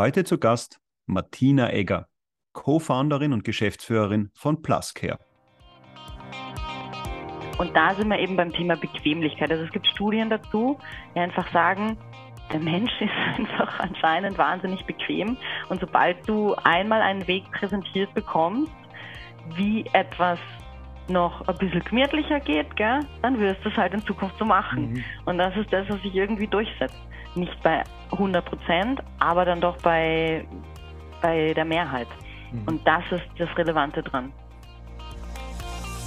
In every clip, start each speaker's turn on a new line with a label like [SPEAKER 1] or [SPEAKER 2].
[SPEAKER 1] Heute zu Gast Martina Egger, Co-Founderin und Geschäftsführerin von PlusCare.
[SPEAKER 2] Und da sind wir eben beim Thema Bequemlichkeit. Also es gibt Studien dazu, die einfach sagen, der Mensch ist einfach anscheinend wahnsinnig bequem. Und sobald du einmal einen Weg präsentiert bekommst, wie etwas noch ein bisschen gemütlicher geht, gell, dann wirst du es halt in Zukunft so machen. Mhm. Und das ist das, was sich irgendwie durchsetzt. Nicht bei 100 Prozent, aber dann doch bei, bei der Mehrheit. Mhm. Und das ist das Relevante dran.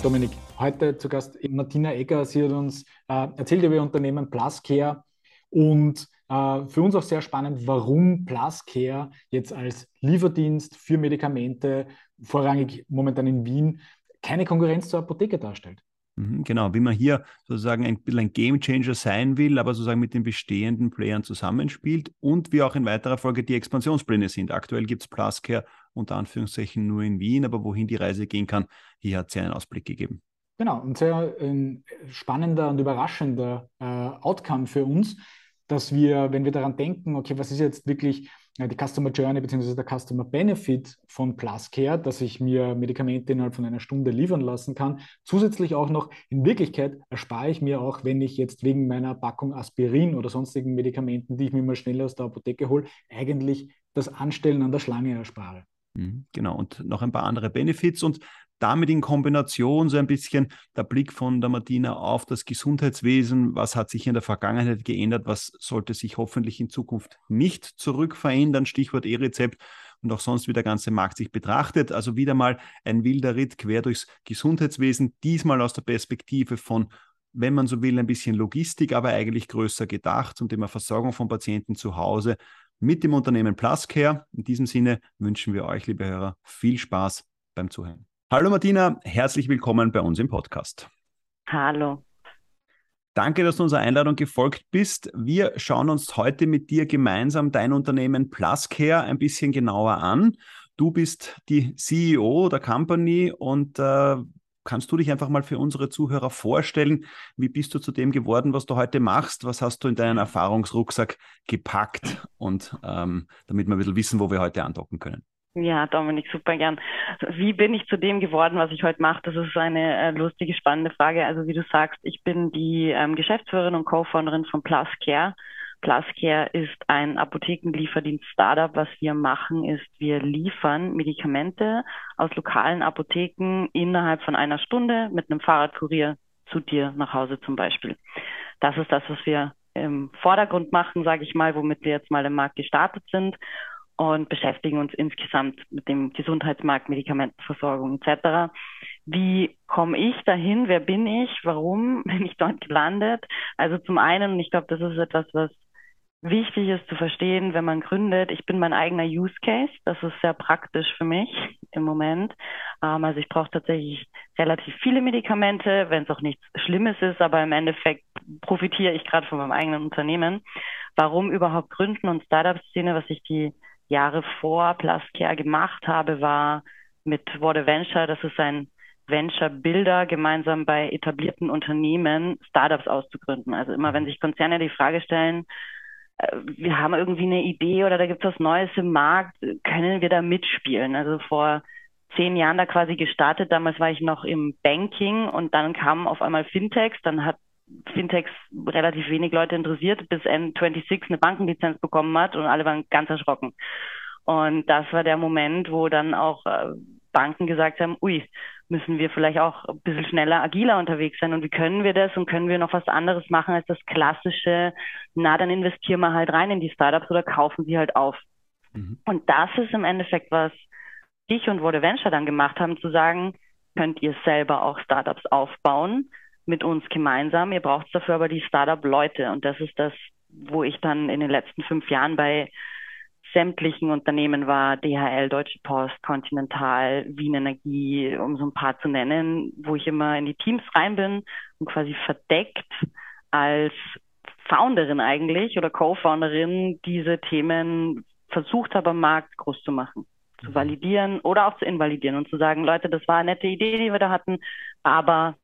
[SPEAKER 3] Dominik, heute zu Gast Martina Egger. Sie hat uns äh, erzählt über ihr Unternehmen PlusCare und äh, für uns auch sehr spannend, warum PlusCare jetzt als Lieferdienst für Medikamente, vorrangig momentan in Wien, keine Konkurrenz zur Apotheke darstellt.
[SPEAKER 1] Mhm, genau, wie man hier sozusagen ein bisschen ein Gamechanger sein will, aber sozusagen mit den bestehenden Playern zusammenspielt und wie auch in weiterer Folge die Expansionspläne sind. Aktuell gibt es Pluscare unter Anführungszeichen nur in Wien, aber wohin die Reise gehen kann, hier hat sie einen Ausblick gegeben.
[SPEAKER 3] Genau, ein sehr ein spannender und überraschender äh, Outcome für uns, dass wir, wenn wir daran denken, okay, was ist jetzt wirklich die Customer Journey bzw. der Customer Benefit von PlusCare, dass ich mir Medikamente innerhalb von einer Stunde liefern lassen kann. Zusätzlich auch noch, in Wirklichkeit erspare ich mir auch, wenn ich jetzt wegen meiner Packung Aspirin oder sonstigen Medikamenten, die ich mir mal schnell aus der Apotheke hole, eigentlich das Anstellen an der Schlange erspare.
[SPEAKER 1] Mhm, genau, und noch ein paar andere Benefits. Und damit in Kombination so ein bisschen der Blick von der Martina auf das Gesundheitswesen, was hat sich in der Vergangenheit geändert, was sollte sich hoffentlich in Zukunft nicht zurückverändern, Stichwort E-Rezept und auch sonst wie der ganze Markt sich betrachtet. Also wieder mal ein wilder Ritt quer durchs Gesundheitswesen, diesmal aus der Perspektive von wenn man so will, ein bisschen Logistik, aber eigentlich größer gedacht zum Thema Versorgung von Patienten zu Hause mit dem Unternehmen PlusCare. In diesem Sinne wünschen wir euch, liebe Hörer, viel Spaß beim Zuhören. Hallo Martina, herzlich willkommen bei uns im Podcast.
[SPEAKER 2] Hallo.
[SPEAKER 1] Danke, dass du unserer Einladung gefolgt bist. Wir schauen uns heute mit dir gemeinsam dein Unternehmen PlusCare ein bisschen genauer an. Du bist die CEO der Company und äh, kannst du dich einfach mal für unsere Zuhörer vorstellen? Wie bist du zu dem geworden, was du heute machst? Was hast du in deinen Erfahrungsrucksack gepackt? Und ähm, damit wir ein bisschen wissen, wo wir heute andocken können.
[SPEAKER 2] Ja, Dominik, super gern. Wie bin ich zu dem geworden, was ich heute mache? Das ist eine äh, lustige, spannende Frage. Also wie du sagst, ich bin die ähm, Geschäftsführerin und Co-Founderin von PlusCare. PlusCare ist ein Apothekenlieferdienst-Startup. Was wir machen, ist, wir liefern Medikamente aus lokalen Apotheken innerhalb von einer Stunde mit einem Fahrradkurier zu dir nach Hause zum Beispiel. Das ist das, was wir im Vordergrund machen, sage ich mal, womit wir jetzt mal im Markt gestartet sind und beschäftigen uns insgesamt mit dem Gesundheitsmarkt, Medikamentenversorgung etc. Wie komme ich dahin? Wer bin ich? Warum bin ich dort gelandet? Also zum einen, und ich glaube, das ist etwas, was wichtig ist zu verstehen, wenn man gründet. Ich bin mein eigener Use Case. Das ist sehr praktisch für mich im Moment. Ähm, also ich brauche tatsächlich relativ viele Medikamente, wenn es auch nichts Schlimmes ist, aber im Endeffekt profitiere ich gerade von meinem eigenen Unternehmen. Warum überhaupt gründen und Startup-Szene, was ich die Jahre vor PlusCare gemacht habe, war mit What a Venture, das ist ein Venture Builder, gemeinsam bei etablierten Unternehmen Startups auszugründen. Also immer wenn sich Konzerne die Frage stellen, äh, wir haben irgendwie eine Idee oder da gibt es was Neues im Markt, können wir da mitspielen? Also vor zehn Jahren da quasi gestartet. Damals war ich noch im Banking und dann kamen auf einmal Fintechs. Dann hat Fintechs relativ wenig Leute interessiert, bis N26 eine Bankenlizenz bekommen hat und alle waren ganz erschrocken. Und das war der Moment, wo dann auch äh, Banken gesagt haben, ui, müssen wir vielleicht auch ein bisschen schneller, agiler unterwegs sein und wie können wir das und können wir noch was anderes machen als das klassische, na, dann investieren wir halt rein in die Startups oder kaufen sie halt auf. Mhm. Und das ist im Endeffekt, was ich und Wurde Venture dann gemacht haben, zu sagen, könnt ihr selber auch Startups aufbauen, mit uns gemeinsam. Ihr braucht dafür aber die Startup-Leute. Und das ist das, wo ich dann in den letzten fünf Jahren bei sämtlichen Unternehmen war, DHL, Deutsche Post, Continental, Wien Energie, um so ein paar zu nennen, wo ich immer in die Teams rein bin und quasi verdeckt als Founderin eigentlich oder Co-Founderin diese Themen versucht habe, am Markt groß zu machen, zu mhm. validieren oder auch zu invalidieren und zu sagen, Leute, das war eine nette Idee, die wir da hatten, aber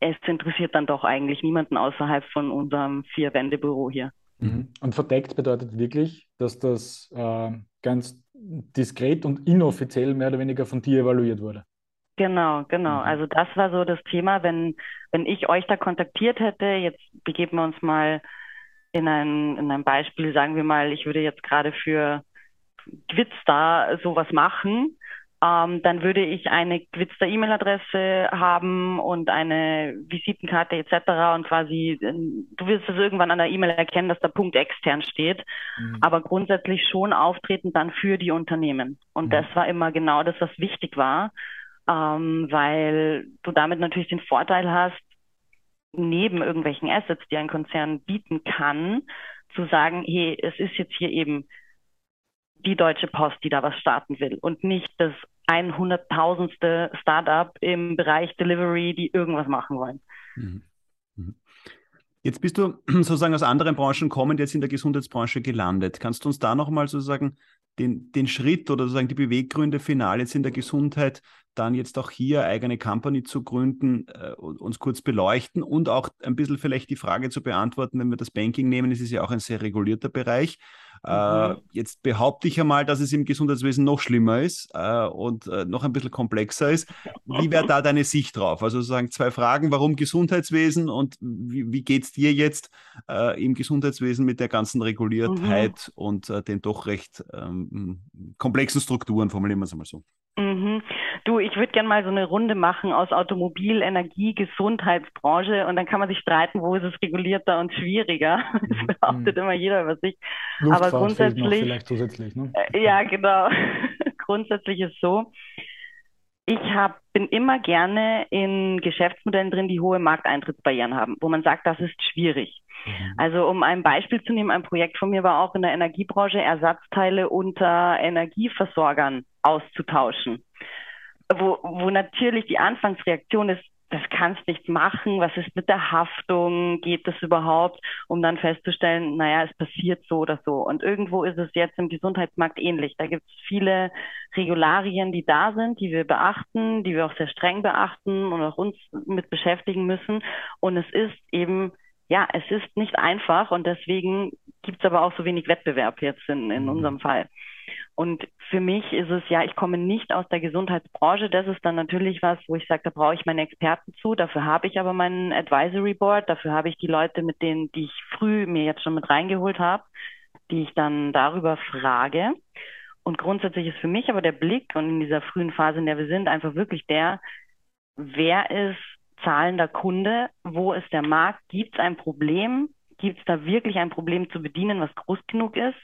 [SPEAKER 2] es interessiert dann doch eigentlich niemanden außerhalb von unserem Vier-Wände-Büro hier.
[SPEAKER 3] Mhm. Und verdeckt bedeutet wirklich, dass das äh, ganz diskret und inoffiziell mehr oder weniger von dir evaluiert wurde.
[SPEAKER 2] Genau, genau. Mhm. Also das war so das Thema, wenn, wenn ich euch da kontaktiert hätte, jetzt begeben wir uns mal in ein, in ein Beispiel, sagen wir mal, ich würde jetzt gerade für Quizstar sowas machen, ähm, dann würde ich eine Quizstar E-Mail-Adresse haben und eine Visitenkarte etc. und quasi, du wirst es irgendwann an der E-Mail erkennen, dass da Punkt extern steht, mhm. aber grundsätzlich schon auftreten dann für die Unternehmen. Und mhm. das war immer genau das, was wichtig war, ähm, weil du damit natürlich den Vorteil hast, neben irgendwelchen Assets, die ein Konzern bieten kann, zu sagen, hey, es ist jetzt hier eben die Deutsche Post, die da was starten will und nicht das 100.000ste Startup im Bereich Delivery, die irgendwas machen wollen. Mhm.
[SPEAKER 1] Mhm. Jetzt bist du sozusagen aus anderen Branchen kommend, jetzt in der Gesundheitsbranche gelandet. Kannst du uns da nochmal sozusagen den, den Schritt oder sozusagen die Beweggründe final jetzt in der Gesundheit dann jetzt auch hier eigene Company zu gründen, äh, uns kurz beleuchten und auch ein bisschen vielleicht die Frage zu beantworten, wenn wir das Banking nehmen, es ist ja auch ein sehr regulierter Bereich. Äh, mhm. jetzt behaupte ich einmal, dass es im Gesundheitswesen noch schlimmer ist äh, und äh, noch ein bisschen komplexer ist. Wie wäre da deine Sicht drauf? Also sozusagen zwei Fragen, warum Gesundheitswesen und wie, wie geht es dir jetzt äh, im Gesundheitswesen mit der ganzen Reguliertheit mhm. und äh, den doch recht ähm, komplexen Strukturen, formulieren wir es einmal so.
[SPEAKER 2] Mhm. Du, ich würde gerne mal so eine Runde machen aus Automobil, Energie, Gesundheitsbranche und dann kann man sich streiten, wo ist es regulierter und schwieriger. Das mhm. behauptet mhm. immer jeder über sich.
[SPEAKER 3] Luftfahrt Aber grundsätzlich. Vielleicht zusätzlich, ne?
[SPEAKER 2] Äh, ja, genau. grundsätzlich ist so. Ich hab, bin immer gerne in Geschäftsmodellen drin, die hohe Markteintrittsbarrieren haben, wo man sagt, das ist schwierig. Mhm. Also um ein Beispiel zu nehmen, ein Projekt von mir war auch in der Energiebranche, Ersatzteile unter Energieversorgern auszutauschen. Wo, wo natürlich die Anfangsreaktion ist, das kannst nicht machen, was ist mit der Haftung, geht das überhaupt, um dann festzustellen, naja, es passiert so oder so. Und irgendwo ist es jetzt im Gesundheitsmarkt ähnlich. Da gibt es viele Regularien, die da sind, die wir beachten, die wir auch sehr streng beachten und auch uns mit beschäftigen müssen. Und es ist eben ja, es ist nicht einfach und deswegen gibt es aber auch so wenig Wettbewerb jetzt in, in mhm. unserem Fall. Und für mich ist es ja, ich komme nicht aus der Gesundheitsbranche. Das ist dann natürlich was, wo ich sage, da brauche ich meine Experten zu. Dafür habe ich aber meinen Advisory Board. Dafür habe ich die Leute, mit denen, die ich früh mir jetzt schon mit reingeholt habe, die ich dann darüber frage. Und grundsätzlich ist für mich aber der Blick und in dieser frühen Phase, in der wir sind, einfach wirklich der, wer ist zahlender Kunde, wo ist der Markt, gibt es ein Problem, gibt es da wirklich ein Problem zu bedienen, was groß genug ist?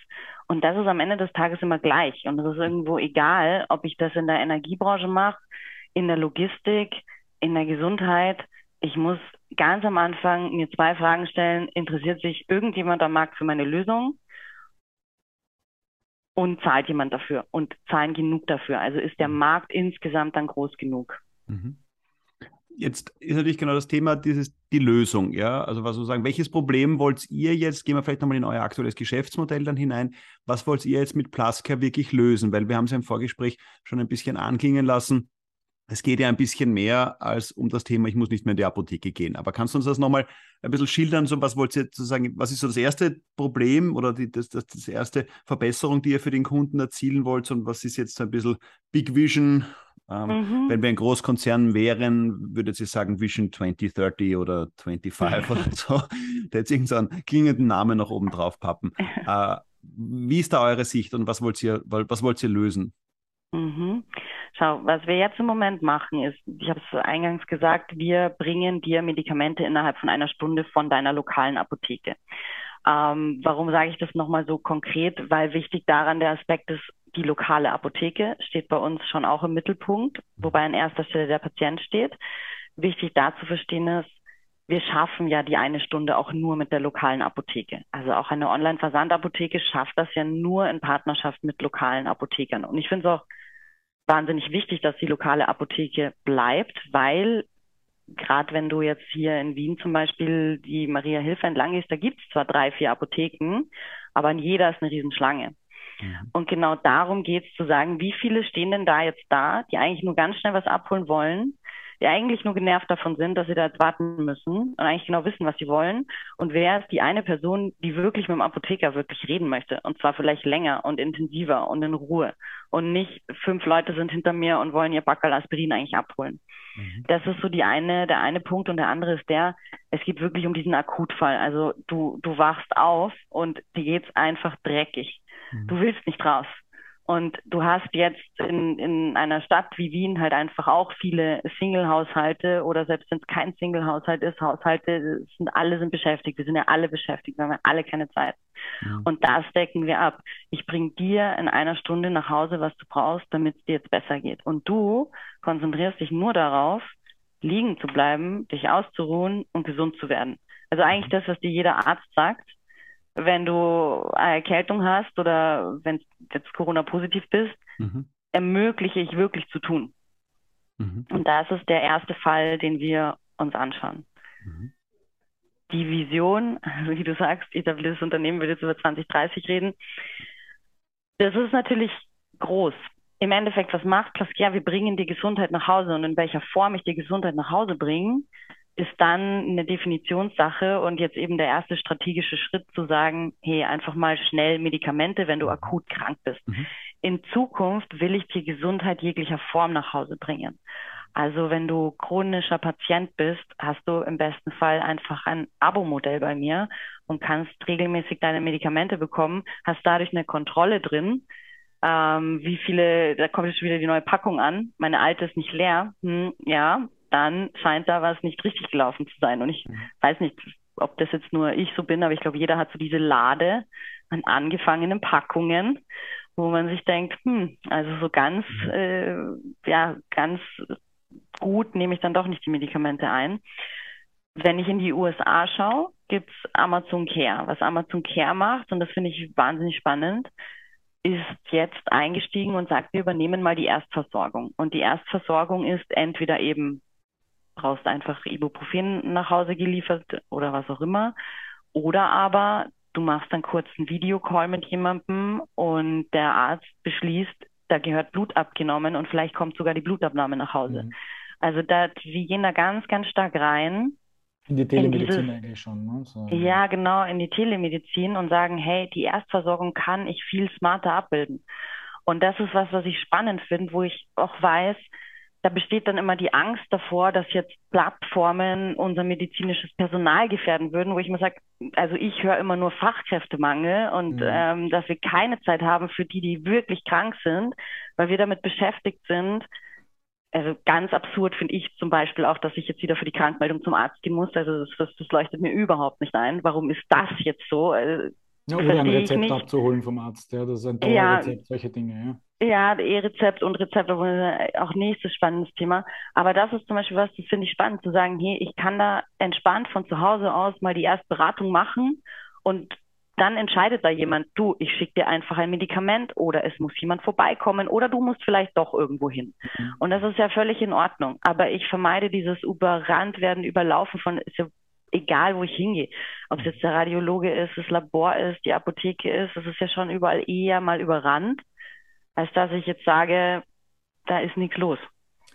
[SPEAKER 2] Und das ist am Ende des Tages immer gleich. Und es ist irgendwo egal, ob ich das in der Energiebranche mache, in der Logistik, in der Gesundheit. Ich muss ganz am Anfang mir zwei Fragen stellen. Interessiert sich irgendjemand am Markt für meine Lösung? Und zahlt jemand dafür? Und zahlen genug dafür? Also ist der mhm. Markt insgesamt dann groß genug? Mhm.
[SPEAKER 1] Jetzt ist natürlich genau das Thema, dieses, die Lösung, ja. Also was sozusagen, welches Problem wollt ihr jetzt, gehen wir vielleicht nochmal in euer aktuelles Geschäftsmodell dann hinein, was wollt ihr jetzt mit Pluscare wirklich lösen? Weil wir haben es ja im Vorgespräch schon ein bisschen anklingen lassen. Es geht ja ein bisschen mehr als um das Thema, ich muss nicht mehr in die Apotheke gehen. Aber kannst du uns das nochmal ein bisschen schildern? So, was wollt ihr sozusagen, was ist so das erste Problem oder die, das, das, das erste Verbesserung, die ihr für den Kunden erzielen wollt? Und was ist jetzt so ein bisschen Big Vision ähm, mhm. Wenn wir ein Großkonzern wären, würde sie sagen Vision 2030 oder 25 oder so. Da hätte ich einen klingenden Namen noch oben drauf pappen. Äh, wie ist da eure Sicht und was wollt ihr, was wollt ihr lösen?
[SPEAKER 2] Mhm. Schau, was wir jetzt im Moment machen, ist, ich habe es eingangs gesagt, wir bringen dir Medikamente innerhalb von einer Stunde von deiner lokalen Apotheke. Ähm, warum sage ich das nochmal so konkret? Weil wichtig daran der Aspekt ist, die lokale Apotheke steht bei uns schon auch im Mittelpunkt, wobei an erster Stelle der Patient steht. Wichtig da zu verstehen ist, wir schaffen ja die eine Stunde auch nur mit der lokalen Apotheke. Also auch eine Online-Versandapotheke schafft das ja nur in Partnerschaft mit lokalen Apothekern. Und ich finde es auch wahnsinnig wichtig, dass die lokale Apotheke bleibt, weil gerade wenn du jetzt hier in Wien zum Beispiel die Maria Hilfe entlang gehst, da gibt es zwar drei, vier Apotheken, aber in jeder ist eine Riesenschlange. Mhm. Und genau darum geht es zu sagen, wie viele stehen denn da jetzt da, die eigentlich nur ganz schnell was abholen wollen, die eigentlich nur genervt davon sind, dass sie da jetzt warten müssen und eigentlich genau wissen, was sie wollen. Und wer ist die eine Person, die wirklich mit dem Apotheker wirklich reden möchte? Und zwar vielleicht länger und intensiver und in Ruhe. Und nicht fünf Leute sind hinter mir und wollen ihr Backerl Aspirin eigentlich abholen. Mhm. Das ist so die eine, der eine Punkt. Und der andere ist der, es geht wirklich um diesen Akutfall. Also du, du wachst auf und dir geht's einfach dreckig. Mhm. Du willst nicht raus. Und du hast jetzt in, in einer Stadt wie Wien halt einfach auch viele Single-Haushalte oder selbst wenn es kein Single-Haushalt ist, Haushalte sind alle sind beschäftigt. Wir sind ja alle beschäftigt, wir haben ja alle keine Zeit. Ja. Und das decken wir ab. Ich bringe dir in einer Stunde nach Hause, was du brauchst, damit es dir jetzt besser geht. Und du konzentrierst dich nur darauf, liegen zu bleiben, dich auszuruhen und gesund zu werden. Also eigentlich mhm. das, was dir jeder Arzt sagt, wenn du eine Erkältung hast oder wenn du jetzt Corona-positiv bist, mhm. ermögliche ich wirklich zu tun. Mhm. Und das ist der erste Fall, den wir uns anschauen. Mhm. Die Vision, wie du sagst, etabliertes Unternehmen will jetzt über 2030 reden. Das ist natürlich groß. Im Endeffekt, was macht Plaskia? Wir bringen die Gesundheit nach Hause und in welcher Form ich die Gesundheit nach Hause bringe, ist dann eine Definitionssache und jetzt eben der erste strategische Schritt zu sagen, hey, einfach mal schnell Medikamente, wenn du mhm. akut krank bist. Mhm. In Zukunft will ich die Gesundheit jeglicher Form nach Hause bringen. Also wenn du chronischer Patient bist, hast du im besten Fall einfach ein Abo-Modell bei mir und kannst regelmäßig deine Medikamente bekommen, hast dadurch eine Kontrolle drin, ähm, wie viele, da kommt jetzt schon wieder die neue Packung an, meine alte ist nicht leer, hm, ja, dann scheint da was nicht richtig gelaufen zu sein. Und ich mhm. weiß nicht, ob das jetzt nur ich so bin, aber ich glaube, jeder hat so diese Lade an angefangenen Packungen, wo man sich denkt, hm, also so ganz, mhm. äh, ja, ganz gut nehme ich dann doch nicht die Medikamente ein. Wenn ich in die USA schaue, gibt's Amazon Care. Was Amazon Care macht, und das finde ich wahnsinnig spannend, ist jetzt eingestiegen und sagt, wir übernehmen mal die Erstversorgung. Und die Erstversorgung ist entweder eben brauchst einfach Ibuprofen nach Hause geliefert oder was auch immer. Oder aber du machst dann kurz einen Videocall mit jemandem und der Arzt beschließt, da gehört Blut abgenommen und vielleicht kommt sogar die Blutabnahme nach Hause. Mhm. Also da, wir gehen da ganz, ganz stark rein.
[SPEAKER 3] In die Telemedizin in dieses, eigentlich schon, ne?
[SPEAKER 2] So. Ja, genau, in die Telemedizin und sagen, hey, die Erstversorgung kann ich viel smarter abbilden. Und das ist was, was ich spannend finde, wo ich auch weiß, da besteht dann immer die Angst davor, dass jetzt Plattformen unser medizinisches Personal gefährden würden, wo ich mir sage, also ich höre immer nur Fachkräftemangel und mhm. ähm, dass wir keine Zeit haben für die, die wirklich krank sind, weil wir damit beschäftigt sind. Also ganz absurd finde ich zum Beispiel auch, dass ich jetzt wieder für die Krankmeldung zum Arzt gehen muss. Also das, das, das leuchtet mir überhaupt nicht ein. Warum ist das jetzt so? Also,
[SPEAKER 3] ja, oder ein Rezept abzuholen vom Arzt, ja, das ist ein Dauerrezept, ja, solche Dinge, ja.
[SPEAKER 2] Ja, E-Rezept und Rezept, auch nächstes spannendes Thema. Aber das ist zum Beispiel was, das finde ich spannend, zu sagen, hey, ich kann da entspannt von zu Hause aus mal die Erstberatung machen und dann entscheidet da jemand, du, ich schicke dir einfach ein Medikament oder es muss jemand vorbeikommen oder du musst vielleicht doch irgendwo hin. Mhm. Und das ist ja völlig in Ordnung. Aber ich vermeide dieses überrannt werden, überlaufen von, ist ja egal, wo ich hingehe. Ob es jetzt der Radiologe ist, das Labor ist, die Apotheke ist, das ist ja schon überall eher mal überrannt als dass ich jetzt sage, da ist nichts los.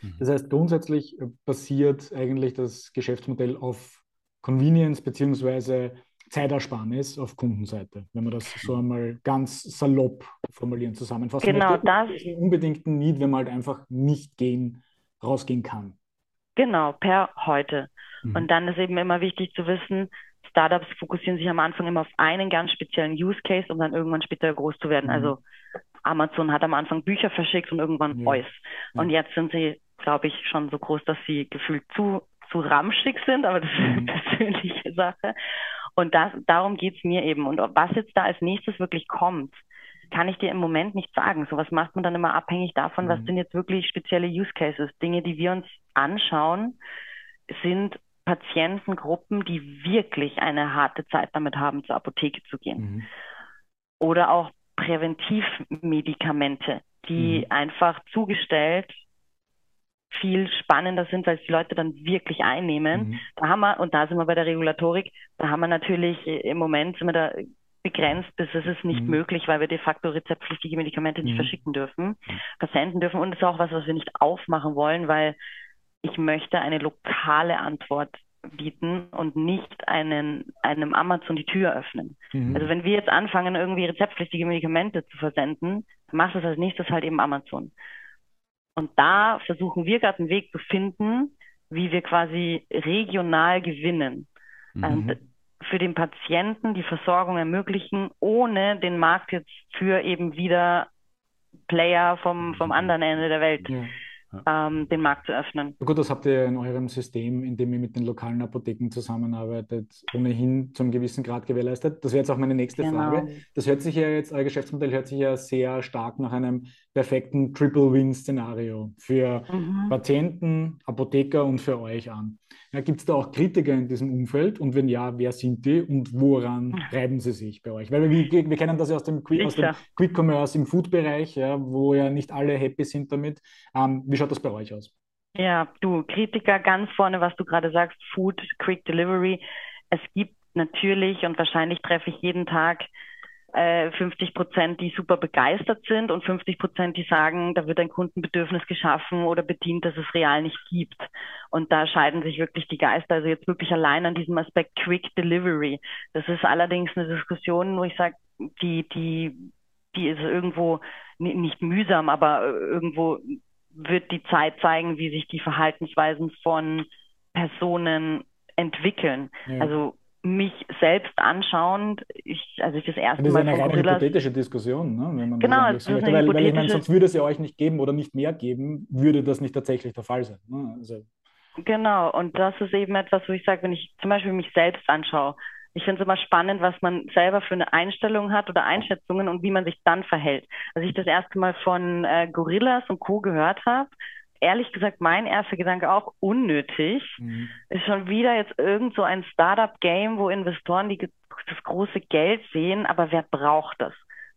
[SPEAKER 3] Mhm. Das heißt, grundsätzlich basiert eigentlich das Geschäftsmodell auf Convenience bzw. Zeitersparnis auf Kundenseite, wenn man das so einmal ganz salopp formulieren, zusammenfassen
[SPEAKER 2] genau möchte. das.
[SPEAKER 3] ist ein Need, wenn man halt einfach nicht gehen, rausgehen kann.
[SPEAKER 2] Genau, per heute. Mhm. Und dann ist eben immer wichtig zu wissen, Startups fokussieren sich am Anfang immer auf einen ganz speziellen Use Case, um dann irgendwann später groß zu werden. Mhm. Also Amazon hat am Anfang Bücher verschickt und irgendwann ja. Eus. Und jetzt sind sie, glaube ich, schon so groß, dass sie gefühlt zu, zu ramschig sind, aber das ist eine mhm. persönliche Sache. Und das, darum geht's mir eben. Und was jetzt da als nächstes wirklich kommt, kann ich dir im Moment nicht sagen. Sowas macht man dann immer abhängig davon, mhm. was sind jetzt wirklich spezielle Use Cases. Dinge, die wir uns anschauen, sind Patientengruppen, die wirklich eine harte Zeit damit haben, zur Apotheke zu gehen. Mhm. Oder auch Präventivmedikamente, die mhm. einfach zugestellt viel spannender sind, weil es die Leute dann wirklich einnehmen. Mhm. Da haben wir, und da sind wir bei der Regulatorik, da haben wir natürlich äh, im Moment sind wir da begrenzt, das ist es nicht mhm. möglich, weil wir de facto rezeptpflichtige Medikamente nicht mhm. verschicken dürfen, versenden dürfen und das ist auch was, was wir nicht aufmachen wollen, weil ich möchte eine lokale Antwort bieten und nicht einen, einem Amazon die Tür öffnen. Mhm. Also wenn wir jetzt anfangen, irgendwie rezeptpflichtige Medikamente zu versenden, macht es als nächstes halt eben Amazon. Und da versuchen wir gerade einen Weg zu finden, wie wir quasi regional gewinnen. Mhm. Und für den Patienten die Versorgung ermöglichen, ohne den Markt jetzt für eben wieder Player vom, vom anderen Ende der Welt ja ähm, den Markt zu öffnen.
[SPEAKER 3] Gut, das habt ihr in eurem System, in dem ihr mit den lokalen Apotheken zusammenarbeitet, ohnehin zum gewissen Grad gewährleistet. Das wäre jetzt auch meine nächste genau. Frage. Das hört sich ja jetzt, euer Geschäftsmodell hört sich ja sehr stark nach einem perfekten Triple-Win-Szenario für mhm. Patienten, Apotheker und für euch an. Ja, Gibt es da auch Kritiker in diesem Umfeld? Und wenn ja, wer sind die und woran reiben sie sich bei euch? Weil wir, wir kennen das ja aus dem, Quick, aus dem Quick Commerce im Food-Bereich, ja, wo ja nicht alle happy sind damit. Ähm, wie schaut das bei euch aus?
[SPEAKER 2] Ja, du, Kritiker ganz vorne, was du gerade sagst, Food, Quick Delivery. Es gibt natürlich und wahrscheinlich treffe ich jeden Tag 50 äh, Prozent, die super begeistert sind und 50 Prozent, die sagen, da wird ein Kundenbedürfnis geschaffen oder bedient, das es real nicht gibt. Und da scheiden sich wirklich die Geister. Also jetzt wirklich allein an diesem Aspekt Quick Delivery. Das ist allerdings eine Diskussion, wo ich sage, die, die, die ist irgendwo nicht mühsam, aber irgendwo wird die Zeit zeigen, wie sich die Verhaltensweisen von Personen entwickeln. Ja. Also mich selbst anschauend, ich, also ich das erste
[SPEAKER 3] das
[SPEAKER 2] Mal.
[SPEAKER 3] Das ist eine rein hypothetische Diskussion, ne?
[SPEAKER 2] wenn man genau,
[SPEAKER 3] das ist weil, weil ich meine, sonst würde es ja euch nicht geben oder nicht mehr geben, würde das nicht tatsächlich der Fall sein. Ne? Also.
[SPEAKER 2] Genau, und das ist eben etwas, wo ich sage, wenn ich zum Beispiel mich selbst anschaue, ich finde es immer spannend, was man selber für eine Einstellung hat oder Einschätzungen und wie man sich dann verhält. Als ich das erste Mal von äh, Gorillas und Co. gehört habe, ehrlich gesagt mein erster Gedanke auch unnötig. Mhm. Ist schon wieder jetzt irgend so ein Startup-Game, wo Investoren die, das große Geld sehen, aber wer braucht das?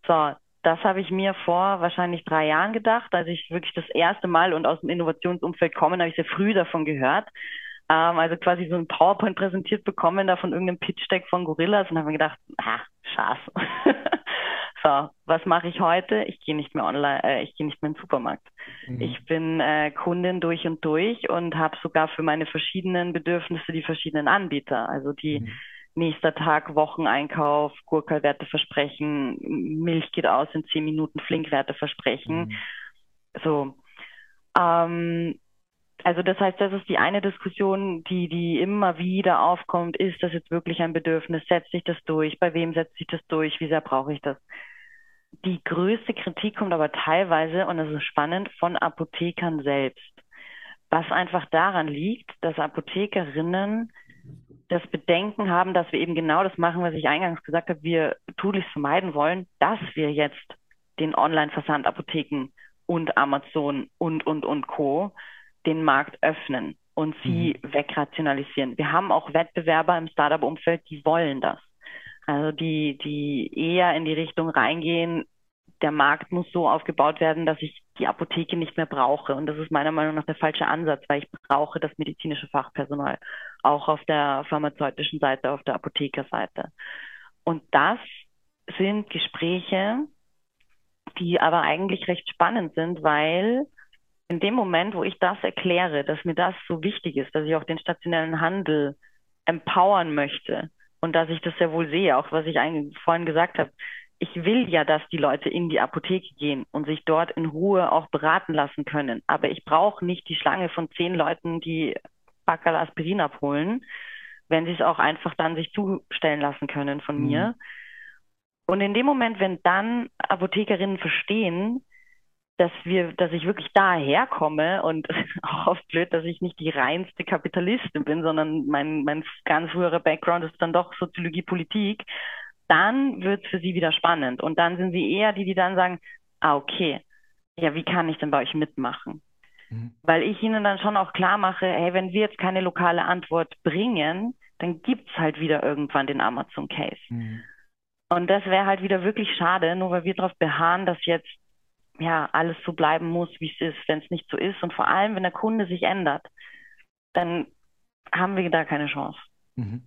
[SPEAKER 2] So, das habe ich mir vor wahrscheinlich drei Jahren gedacht, als ich wirklich das erste Mal und aus dem Innovationsumfeld komme, habe ich sehr früh davon gehört. Ähm, also quasi so ein PowerPoint präsentiert bekommen, da von irgendeinem Pitch-Deck von Gorillas und habe mir gedacht, ah, Schatz. So, was mache ich heute? Ich gehe nicht mehr online, äh, ich gehe nicht mehr in den Supermarkt. Mhm. Ich bin äh, Kundin durch und durch und habe sogar für meine verschiedenen Bedürfnisse die verschiedenen Anbieter. Also die mhm. nächster Tag Wocheneinkauf, Gurkelwerte versprechen, Milch geht aus in zehn Minuten, Flinkwerte versprechen. Mhm. So. Ähm, also das heißt, das ist die eine Diskussion, die, die immer wieder aufkommt. Ist das jetzt wirklich ein Bedürfnis? Setzt sich das durch? Bei wem setzt sich das durch? Wie sehr brauche ich das? Die größte Kritik kommt aber teilweise, und das ist spannend, von Apothekern selbst. Was einfach daran liegt, dass Apothekerinnen das Bedenken haben, dass wir eben genau das machen, was ich eingangs gesagt habe, wir tunlichst vermeiden wollen, dass wir jetzt den Online-Versandapotheken und Amazon und, und, und Co. den Markt öffnen und sie mhm. wegrationalisieren. Wir haben auch Wettbewerber im Startup-Umfeld, die wollen das. Also die, die eher in die Richtung reingehen, der Markt muss so aufgebaut werden, dass ich die Apotheke nicht mehr brauche. Und das ist meiner Meinung nach der falsche Ansatz, weil ich brauche das medizinische Fachpersonal, auch auf der pharmazeutischen Seite, auf der Apothekerseite. Und das sind Gespräche, die aber eigentlich recht spannend sind, weil in dem Moment, wo ich das erkläre, dass mir das so wichtig ist, dass ich auch den stationären Handel empowern möchte, und dass ich das sehr wohl sehe, auch was ich vorhin gesagt habe. Ich will ja, dass die Leute in die Apotheke gehen und sich dort in Ruhe auch beraten lassen können. Aber ich brauche nicht die Schlange von zehn Leuten, die Backerl Aspirin abholen, wenn sie es auch einfach dann sich zustellen lassen können von mhm. mir. Und in dem Moment, wenn dann Apothekerinnen verstehen, dass wir, dass ich wirklich daher komme und auch oft blöd, dass ich nicht die reinste Kapitalistin bin, sondern mein, mein ganz früherer Background ist dann doch Soziologie, Politik, dann wird es für sie wieder spannend. Und dann sind sie eher die, die dann sagen, ah, okay, ja, wie kann ich denn bei euch mitmachen? Mhm. Weil ich ihnen dann schon auch klar mache, hey, wenn wir jetzt keine lokale Antwort bringen, dann gibt es halt wieder irgendwann den Amazon-Case. Mhm. Und das wäre halt wieder wirklich schade, nur weil wir darauf beharren, dass jetzt ja, alles so bleiben muss, wie es ist, wenn es nicht so ist. Und vor allem, wenn der Kunde sich ändert, dann haben wir da keine Chance.
[SPEAKER 1] Mhm.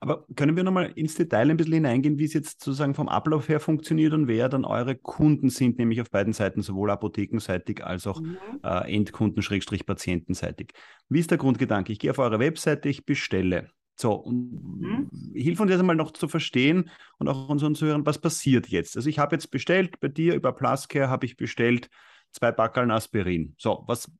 [SPEAKER 1] Aber können wir nochmal ins Detail ein bisschen hineingehen, wie es jetzt sozusagen vom Ablauf her funktioniert und wer dann eure Kunden sind, nämlich auf beiden Seiten, sowohl apothekenseitig als auch mhm. äh, Endkunden-patientenseitig. Wie ist der Grundgedanke? Ich gehe auf eure Webseite, ich bestelle. So, und mhm. hilf uns jetzt einmal noch zu verstehen und auch unseren Zuhörern, was passiert jetzt? Also ich habe jetzt bestellt, bei dir über Pluscare habe ich bestellt zwei Backeln Aspirin. So, was,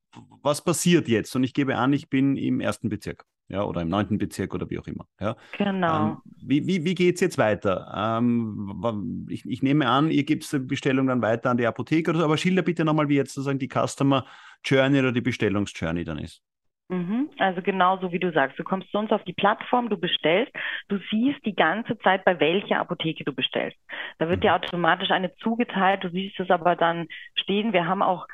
[SPEAKER 1] was passiert jetzt? Und ich gebe an, ich bin im ersten Bezirk ja, oder im neunten Bezirk oder wie auch immer. Ja.
[SPEAKER 2] Genau.
[SPEAKER 1] Ähm, wie wie, wie geht es jetzt weiter? Ähm, ich, ich, nehme an, ihr gebt die Bestellung dann weiter an die Apotheke oder so, aber schilder bitte nochmal, wie jetzt sozusagen die Customer Journey oder die Bestellungsjourney dann ist.
[SPEAKER 2] Mhm. Also genauso wie du sagst, du kommst zu uns auf die Plattform, du bestellst, du siehst die ganze Zeit, bei welcher Apotheke du bestellst. Da wird dir mhm. automatisch eine zugeteilt, du siehst es aber dann stehen. Wir haben auch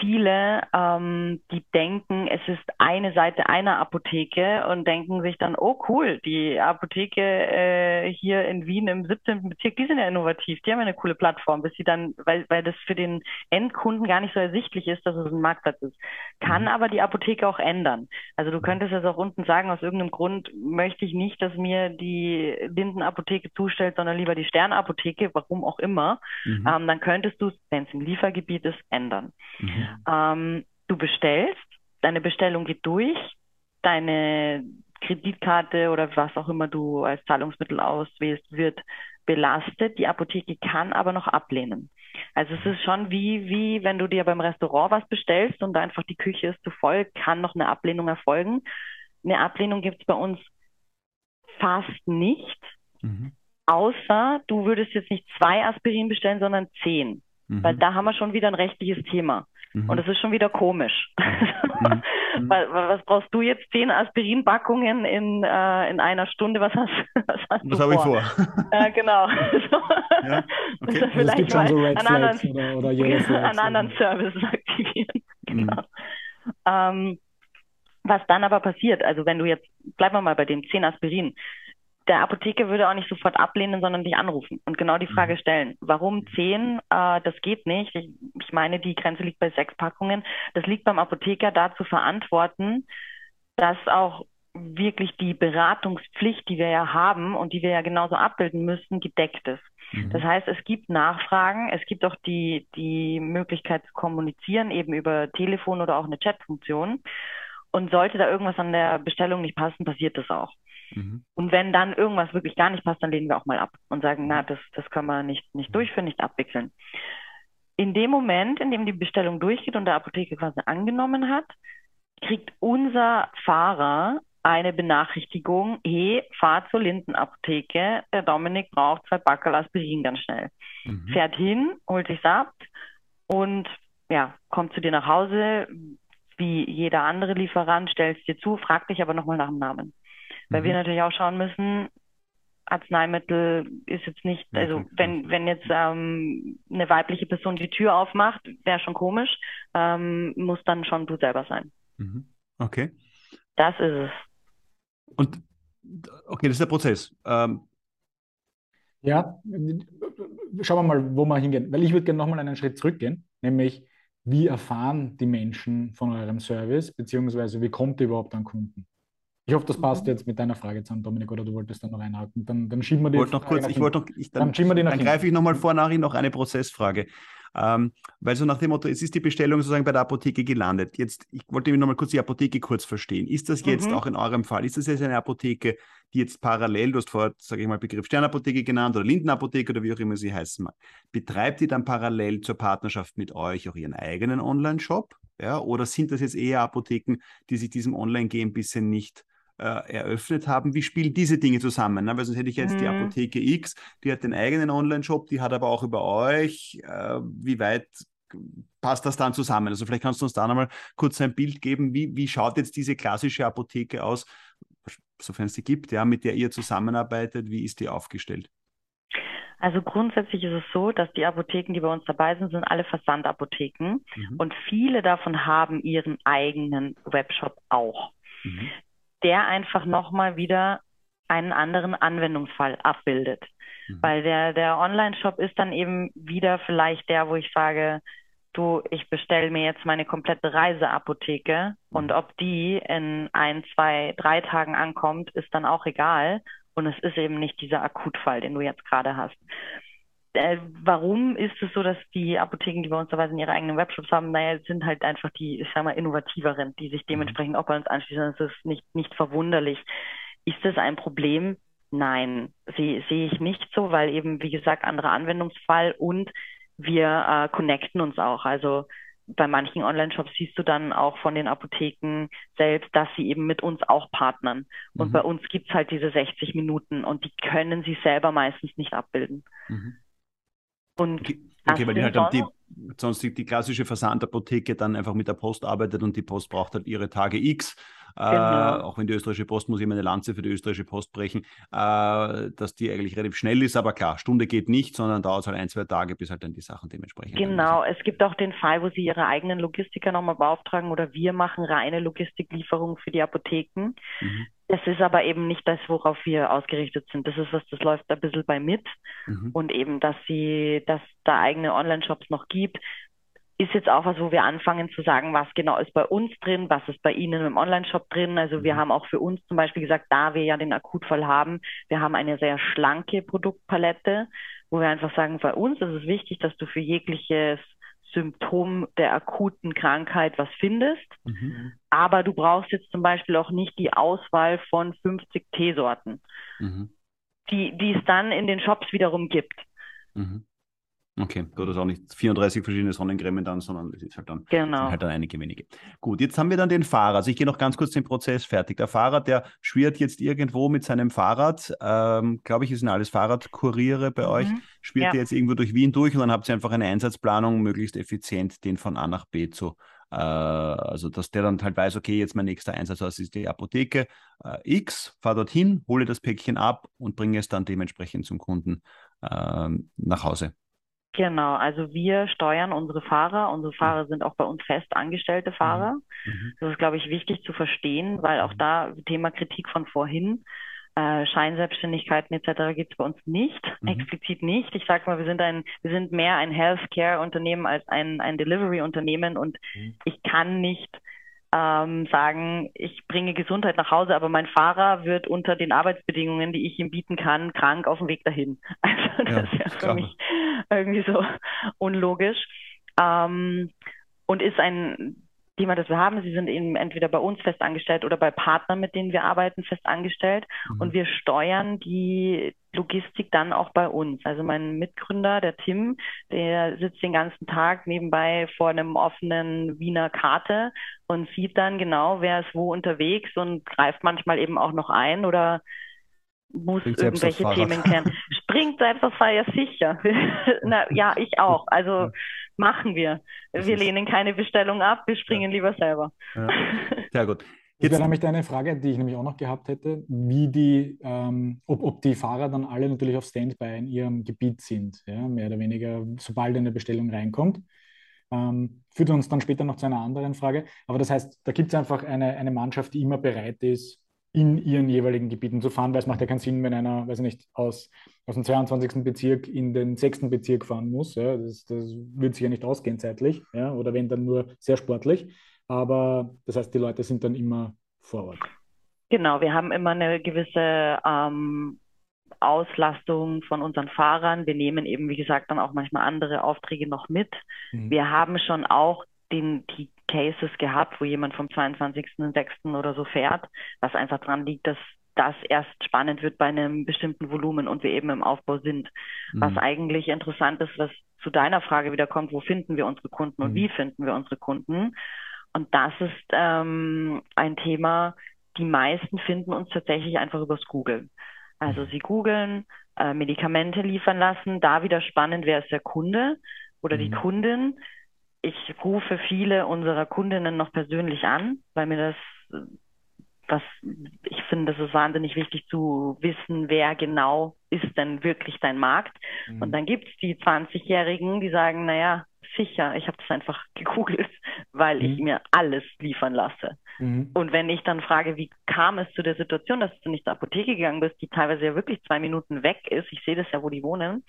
[SPEAKER 2] viele, ähm, die denken, es ist eine Seite einer Apotheke und denken sich dann, oh cool, die Apotheke äh, hier in Wien im 17. Bezirk, die sind ja innovativ, die haben ja eine coole Plattform, bis sie dann, weil, weil das für den Endkunden gar nicht so ersichtlich ist, dass es ein Marktplatz ist. Kann mhm. aber die Apotheke auch ändern. Also du könntest es auch unten sagen, aus irgendeinem Grund möchte ich nicht, dass mir die Lindenapotheke zustellt, sondern lieber die Sternapotheke, warum auch immer. Mhm. Ähm, dann könntest du es, wenn es im Liefergebiet ist, ändern. Mhm. Ähm, du bestellst, deine Bestellung geht durch, deine Kreditkarte oder was auch immer du als Zahlungsmittel auswählst, wird belastet. Die Apotheke kann aber noch ablehnen. Also es ist schon wie, wie wenn du dir beim Restaurant was bestellst und einfach die Küche ist zu voll, kann noch eine Ablehnung erfolgen. Eine Ablehnung gibt es bei uns fast nicht, mhm. außer du würdest jetzt nicht zwei Aspirin bestellen, sondern zehn. Mhm. Weil da haben wir schon wieder ein rechtliches Thema. Mhm. Und es ist schon wieder komisch. Mhm. mhm. was brauchst du jetzt? Zehn Aspirinpackungen in, äh, in einer Stunde? Was hast,
[SPEAKER 1] was hast was du habe ich vor?
[SPEAKER 2] Äh, genau.
[SPEAKER 3] ja? okay. also es gibt schon so Red Flags oder, oder Yellow Flags.
[SPEAKER 2] Einen anderen Service aktivieren. Mhm. Genau. Ähm, was dann aber passiert, also wenn du jetzt, bleiben wir mal bei dem 10 Aspirin, der Apotheker würde auch nicht sofort ablehnen, sondern dich anrufen und genau die Frage mhm. stellen, warum zehn? Äh, das geht nicht. Ich, ich meine, die Grenze liegt bei sechs Packungen. Das liegt beim Apotheker da zu verantworten, dass auch wirklich die Beratungspflicht, die wir ja haben und die wir ja genauso abbilden müssen, gedeckt ist. Mhm. Das heißt, es gibt Nachfragen, es gibt auch die, die Möglichkeit zu kommunizieren, eben über Telefon oder auch eine Chatfunktion. Und sollte da irgendwas an der Bestellung nicht passen, passiert das auch. Mhm. Und wenn dann irgendwas wirklich gar nicht passt, dann lehnen wir auch mal ab und sagen, na, das, das können wir nicht, nicht mhm. durchführen, nicht abwickeln. In dem Moment, in dem die Bestellung durchgeht und der Apotheke quasi angenommen hat, kriegt unser Fahrer eine Benachrichtigung, hey, fahr zur Lindenapotheke, der Dominik braucht zwei Backel Aspirin ganz schnell. Mhm. Fährt hin, holt sich's ab und ja, kommt zu dir nach Hause, wie jeder andere Lieferant, stellst dir zu, fragt dich aber nochmal nach dem Namen. Weil mhm. wir natürlich auch schauen müssen, Arzneimittel ist jetzt nicht, also wenn, wenn jetzt ähm, eine weibliche Person die Tür aufmacht, wäre schon komisch, ähm, muss dann schon du selber sein.
[SPEAKER 1] Mhm. Okay.
[SPEAKER 2] Das ist es.
[SPEAKER 1] Und okay, das ist der Prozess. Ähm,
[SPEAKER 3] ja, schauen wir mal, wo wir hingehen. Weil ich würde gerne nochmal einen Schritt zurückgehen, nämlich wie erfahren die Menschen von eurem Service, beziehungsweise wie kommt ihr überhaupt an Kunden? Ich hoffe, das passt mhm. jetzt mit deiner Frage zusammen, Dominik, oder du wolltest dann noch einhaken. Dann, dann schieben wir die.
[SPEAKER 1] Wollt noch kurz, ich wollte noch, ich, dann, dann, dann greife ich nochmal vor, nachher noch eine Prozessfrage. Ähm, weil so nach dem Motto, es ist die Bestellung sozusagen bei der Apotheke gelandet. Jetzt, ich wollte mir nochmal kurz die Apotheke kurz verstehen. Ist das jetzt mhm. auch in eurem Fall, ist das jetzt eine Apotheke, die jetzt parallel, du hast vorher, sage ich mal, Begriff Sternapotheke genannt oder Lindenapotheke oder wie auch immer sie heißen mag, betreibt die dann parallel zur Partnerschaft mit euch auch ihren eigenen Online-Shop? Ja, oder sind das jetzt eher Apotheken, die sich diesem Online-Game ein bisschen nicht äh, eröffnet haben. Wie spielen diese Dinge zusammen? Ne? Weil sonst hätte ich jetzt mhm. die Apotheke X, die hat den eigenen Online-Shop, die hat aber auch über euch. Äh, wie weit passt das dann zusammen? Also vielleicht kannst du uns da nochmal kurz ein Bild geben, wie, wie schaut jetzt diese klassische Apotheke aus, sofern es sie gibt, ja, mit der ihr zusammenarbeitet, wie ist die aufgestellt?
[SPEAKER 2] Also grundsätzlich ist es so, dass die Apotheken, die bei uns dabei sind, sind alle Versandapotheken mhm. und viele davon haben ihren eigenen Webshop auch. Mhm der einfach nochmal wieder einen anderen Anwendungsfall abbildet. Mhm. Weil der, der Online-Shop ist dann eben wieder vielleicht der, wo ich sage, du, ich bestelle mir jetzt meine komplette Reiseapotheke und ob die in ein, zwei, drei Tagen ankommt, ist dann auch egal. Und es ist eben nicht dieser Akutfall, den du jetzt gerade hast. Äh, warum ist es so, dass die Apotheken, die bei uns teilweise in ihre eigenen Webshops haben, naja, sind halt einfach die, ich sag mal, innovativeren, die sich mhm. dementsprechend auch bei uns anschließen. Das ist nicht, nicht verwunderlich. Ist das ein Problem? Nein, sehe seh ich nicht so, weil eben, wie gesagt, anderer Anwendungsfall und wir äh, connecten uns auch. Also bei manchen Online-Shops siehst du dann auch von den Apotheken selbst, dass sie eben mit uns auch partnern. Und mhm. bei uns gibt es halt diese 60 Minuten und die können sie selber meistens nicht abbilden. Mhm.
[SPEAKER 1] Und okay, okay weil die halt dann die, sonst die, die klassische Versandapotheke dann einfach mit der Post arbeitet und die Post braucht halt ihre Tage X Genau. Äh, auch wenn die österreichische Post, muss ich meine Lanze für die österreichische Post brechen, äh, dass die eigentlich relativ schnell ist, aber klar, Stunde geht nicht, sondern dauert halt ein, zwei Tage, bis halt dann die Sachen dementsprechend.
[SPEAKER 2] Genau, es gibt auch den Fall, wo sie ihre eigenen Logistiker nochmal beauftragen oder wir machen reine Logistiklieferungen für die Apotheken. Mhm. Das ist aber eben nicht das, worauf wir ausgerichtet sind. Das ist was, das läuft ein bisschen bei mit. Mhm. Und eben, dass sie, dass da eigene Online-Shops noch gibt, ist jetzt auch was, wo wir anfangen zu sagen, was genau ist bei uns drin, was ist bei Ihnen im Online-Shop drin. Also wir mhm. haben auch für uns zum Beispiel gesagt, da wir ja den Akutfall haben, wir haben eine sehr schlanke Produktpalette, wo wir einfach sagen, bei uns ist es wichtig, dass du für jegliches Symptom der akuten Krankheit was findest. Mhm. Aber du brauchst jetzt zum Beispiel auch nicht die Auswahl von 50 Teesorten, mhm. die, die es dann in den Shops wiederum gibt.
[SPEAKER 1] Mhm. Okay, du hast auch nicht 34 verschiedene Sonnencremen dann, sondern es ist halt dann, genau. halt dann einige wenige. Gut, jetzt haben wir dann den Fahrer. Also ich gehe noch ganz kurz den Prozess fertig. Der Fahrer, der schwirrt jetzt irgendwo mit seinem Fahrrad, ähm, glaube ich, es sind alles Fahrradkuriere bei mhm. euch, schwirrt ja. jetzt irgendwo durch Wien durch und dann habt ihr einfach eine Einsatzplanung, möglichst effizient den von A nach B zu äh, also, dass der dann halt weiß, okay, jetzt mein nächster Einsatz ist die Apotheke äh, X, fahr dorthin, hole das Päckchen ab und bringe es dann dementsprechend zum Kunden äh, nach Hause.
[SPEAKER 2] Genau, also wir steuern unsere Fahrer. Unsere mhm. Fahrer sind auch bei uns fest angestellte Fahrer. Mhm. Das ist, glaube ich, wichtig zu verstehen, weil auch mhm. da Thema Kritik von vorhin, äh, Scheinselbstständigkeiten etc. gibt es bei uns nicht, mhm. explizit nicht. Ich sage mal, wir sind ein, wir sind mehr ein Healthcare-Unternehmen als ein, ein Delivery-Unternehmen und mhm. ich kann nicht ähm, sagen, ich bringe Gesundheit nach Hause, aber mein Fahrer wird unter den Arbeitsbedingungen, die ich ihm bieten kann, krank auf dem Weg dahin. Also das ja, ist ja für mich irgendwie so unlogisch. Ähm, und ist ein Thema, das wir haben. Sie sind eben entweder bei uns fest angestellt oder bei Partnern, mit denen wir arbeiten, fest angestellt. Mhm. Und wir steuern die Logistik dann auch bei uns. Also mein Mitgründer, der Tim, der sitzt den ganzen Tag nebenbei vor einem offenen Wiener Karte und sieht dann genau, wer ist wo unterwegs und greift manchmal eben auch noch ein oder muss Springt irgendwelche Themen klären. Springt selbst aufs Fahrrad, ja sicher. Na, ja, ich auch. Also machen wir. Wir lehnen keine Bestellung ab, wir springen ja. lieber selber. Ja.
[SPEAKER 3] Sehr gut. Jetzt wäre nämlich eine Frage, die ich nämlich auch noch gehabt hätte, wie die, ähm, ob, ob die Fahrer dann alle natürlich auf Standby in ihrem Gebiet sind, ja, mehr oder weniger, sobald eine Bestellung reinkommt. Ähm, führt uns dann später noch zu einer anderen Frage. Aber das heißt, da gibt es einfach eine, eine Mannschaft, die immer bereit ist, in ihren jeweiligen Gebieten zu fahren, weil es macht ja keinen Sinn, wenn einer, weiß ich nicht, aus, aus dem 22. Bezirk in den 6. Bezirk fahren muss. Ja, das, das wird sich ja nicht ausgehen zeitlich, ja, oder wenn dann nur sehr sportlich. Aber das heißt, die Leute sind dann immer vor Ort.
[SPEAKER 2] Genau, wir haben immer eine gewisse ähm, Auslastung von unseren Fahrern. Wir nehmen eben, wie gesagt, dann auch manchmal andere Aufträge noch mit. Mhm. Wir haben schon auch den, die Cases gehabt, wo jemand vom 22.06. oder so fährt, was einfach daran liegt, dass das erst spannend wird bei einem bestimmten Volumen und wir eben im Aufbau sind. Mhm. Was eigentlich interessant ist, was zu deiner Frage wieder kommt, wo finden wir unsere Kunden und mhm. wie finden wir unsere Kunden? Und das ist ähm, ein Thema, die meisten finden uns tatsächlich einfach übers Googeln. Also sie googeln, äh, Medikamente liefern lassen, da wieder spannend, wer ist der Kunde oder die mhm. Kundin ich rufe viele unserer Kundinnen noch persönlich an, weil mir das, was ich finde, das ist wahnsinnig wichtig zu wissen, wer genau ist denn wirklich dein Markt. Mhm. Und dann gibt es die 20-Jährigen, die sagen, naja, sicher, ich habe das einfach gegoogelt, weil mhm. ich mir alles liefern lasse. Mhm. Und wenn ich dann frage, wie kam es zu der Situation, dass du nicht zur Apotheke gegangen bist, die teilweise ja wirklich zwei Minuten weg ist, ich sehe das ja, wo die wohnen,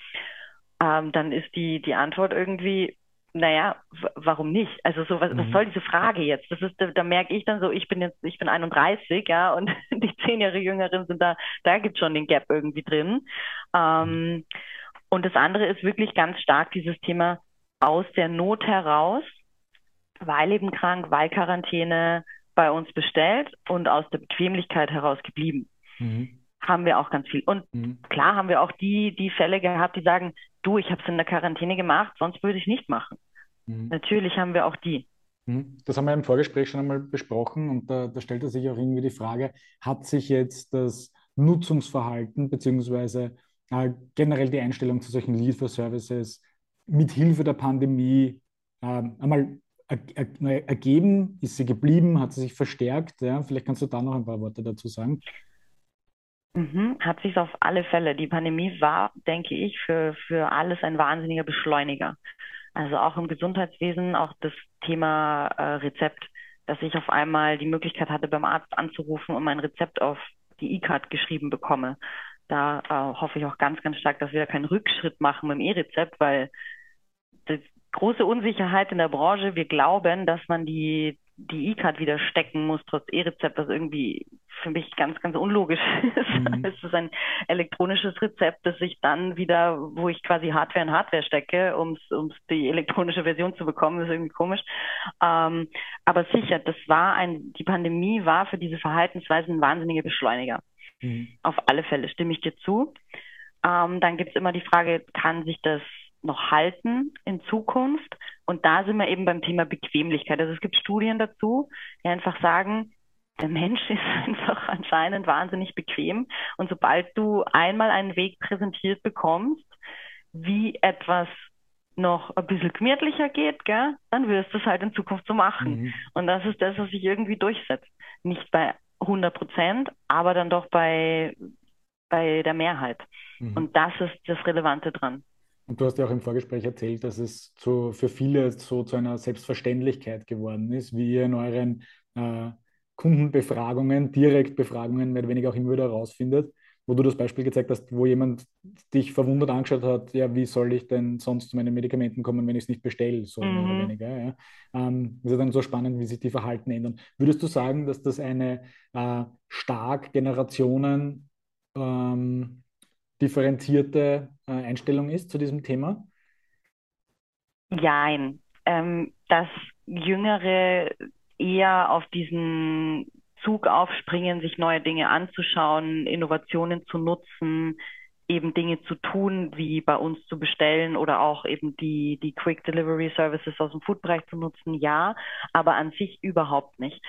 [SPEAKER 2] ähm, dann ist die, die Antwort irgendwie, naja, warum nicht? Also so, was, mhm. was soll diese Frage jetzt? Das ist, da, da, merke ich dann so, ich bin jetzt, ich bin 31, ja, und die zehn Jahre Jüngeren sind da, da gibt schon den Gap irgendwie drin. Ähm, und das andere ist wirklich ganz stark dieses Thema aus der Not heraus, weil eben krank, weil Quarantäne bei uns bestellt und aus der Bequemlichkeit heraus geblieben. Mhm haben wir auch ganz viel. Und mhm. klar haben wir auch die, die Fälle gehabt, die sagen, du, ich habe es in der Quarantäne gemacht, sonst würde ich nicht machen. Mhm. Natürlich haben wir auch die.
[SPEAKER 3] Mhm. Das haben wir im Vorgespräch schon einmal besprochen und da, da stellt sich auch irgendwie die Frage, hat sich jetzt das Nutzungsverhalten beziehungsweise äh, generell die Einstellung zu solchen Lieferservices mit Hilfe der Pandemie äh, einmal ergeben? Ist sie geblieben? Hat sie sich verstärkt? Ja, vielleicht kannst du da noch ein paar Worte dazu sagen.
[SPEAKER 2] Mhm, hat sich auf alle Fälle. Die Pandemie war, denke ich, für, für alles ein wahnsinniger Beschleuniger. Also auch im Gesundheitswesen, auch das Thema äh, Rezept, dass ich auf einmal die Möglichkeit hatte, beim Arzt anzurufen und mein Rezept auf die E-Card geschrieben bekomme. Da äh, hoffe ich auch ganz, ganz stark, dass wir da keinen Rückschritt machen mit dem E-Rezept, weil die große Unsicherheit in der Branche, wir glauben, dass man die die E-Card wieder stecken muss, trotz E-Rezept, was irgendwie für mich ganz, ganz unlogisch ist. Mhm. es ist ein elektronisches Rezept, das ich dann wieder, wo ich quasi Hardware in Hardware stecke, um die elektronische Version zu bekommen, ist irgendwie komisch. Ähm, aber sicher, das war ein, die Pandemie war für diese Verhaltensweisen ein wahnsinniger Beschleuniger. Mhm. Auf alle Fälle stimme ich dir zu. Ähm, dann gibt es immer die Frage, kann sich das noch halten in Zukunft? Und da sind wir eben beim Thema Bequemlichkeit. Also es gibt Studien dazu, die einfach sagen, der Mensch ist einfach anscheinend wahnsinnig bequem. Und sobald du einmal einen Weg präsentiert bekommst, wie etwas noch ein bisschen gemütlicher geht, gell, dann wirst du es halt in Zukunft so machen. Mhm. Und das ist das, was sich irgendwie durchsetzt. Nicht bei 100 Prozent, aber dann doch bei, bei der Mehrheit. Mhm. Und das ist das Relevante dran.
[SPEAKER 3] Und du hast ja auch im Vorgespräch erzählt, dass es zu, für viele so zu einer Selbstverständlichkeit geworden ist, wie ihr in euren äh, Kundenbefragungen, Direktbefragungen mehr oder weniger auch immer wieder herausfindet, wo du das Beispiel gezeigt hast, wo jemand dich verwundert angeschaut hat, ja, wie soll ich denn sonst zu meinen Medikamenten kommen, wenn ich es nicht bestelle, so mhm. mehr oder mhm. weniger. Ja. Ähm, ist dann so spannend, wie sich die Verhalten ändern. Würdest du sagen, dass das eine äh, stark Generationen ähm, differenzierte äh, Einstellung ist zu diesem Thema?
[SPEAKER 2] Nein, ähm, dass Jüngere eher auf diesen Zug aufspringen, sich neue Dinge anzuschauen, Innovationen zu nutzen, eben Dinge zu tun, wie bei uns zu bestellen oder auch eben die, die Quick Delivery Services aus dem Foodbereich zu nutzen, ja, aber an sich überhaupt nicht.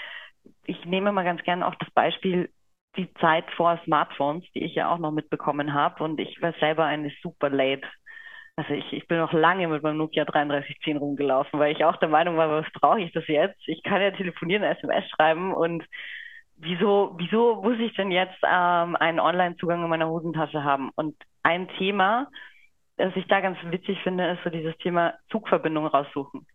[SPEAKER 2] Ich nehme mal ganz gerne auch das Beispiel die Zeit vor Smartphones, die ich ja auch noch mitbekommen habe. Und ich war selber eine super late. Also ich, ich bin noch lange mit meinem Nokia 3310 rumgelaufen, weil ich auch der Meinung war, was brauche ich das jetzt? Ich kann ja telefonieren, SMS schreiben und wieso, wieso muss ich denn jetzt ähm, einen Online-Zugang in meiner Hosentasche haben? Und ein Thema, das ich da ganz witzig finde, ist so dieses Thema Zugverbindung raussuchen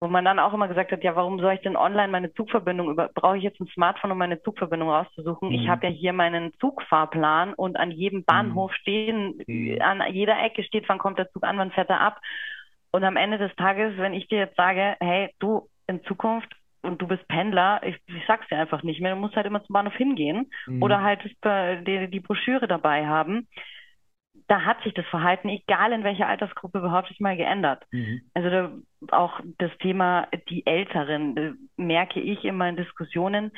[SPEAKER 2] wo man dann auch immer gesagt hat, ja, warum soll ich denn online meine Zugverbindung über, brauche ich jetzt ein Smartphone, um meine Zugverbindung rauszusuchen? Mhm. Ich habe ja hier meinen Zugfahrplan und an jedem Bahnhof mhm. stehen, mhm. an jeder Ecke steht, wann kommt der Zug an, wann fährt er ab. Und am Ende des Tages, wenn ich dir jetzt sage, hey, du in Zukunft und du bist Pendler, ich, ich sag's dir einfach nicht mehr, du musst halt immer zum Bahnhof hingehen mhm. oder halt die, die Broschüre dabei haben da hat sich das Verhalten, egal in welcher Altersgruppe, überhaupt nicht mal geändert. Mhm. Also da, auch das Thema die Älteren, merke ich immer in Diskussionen,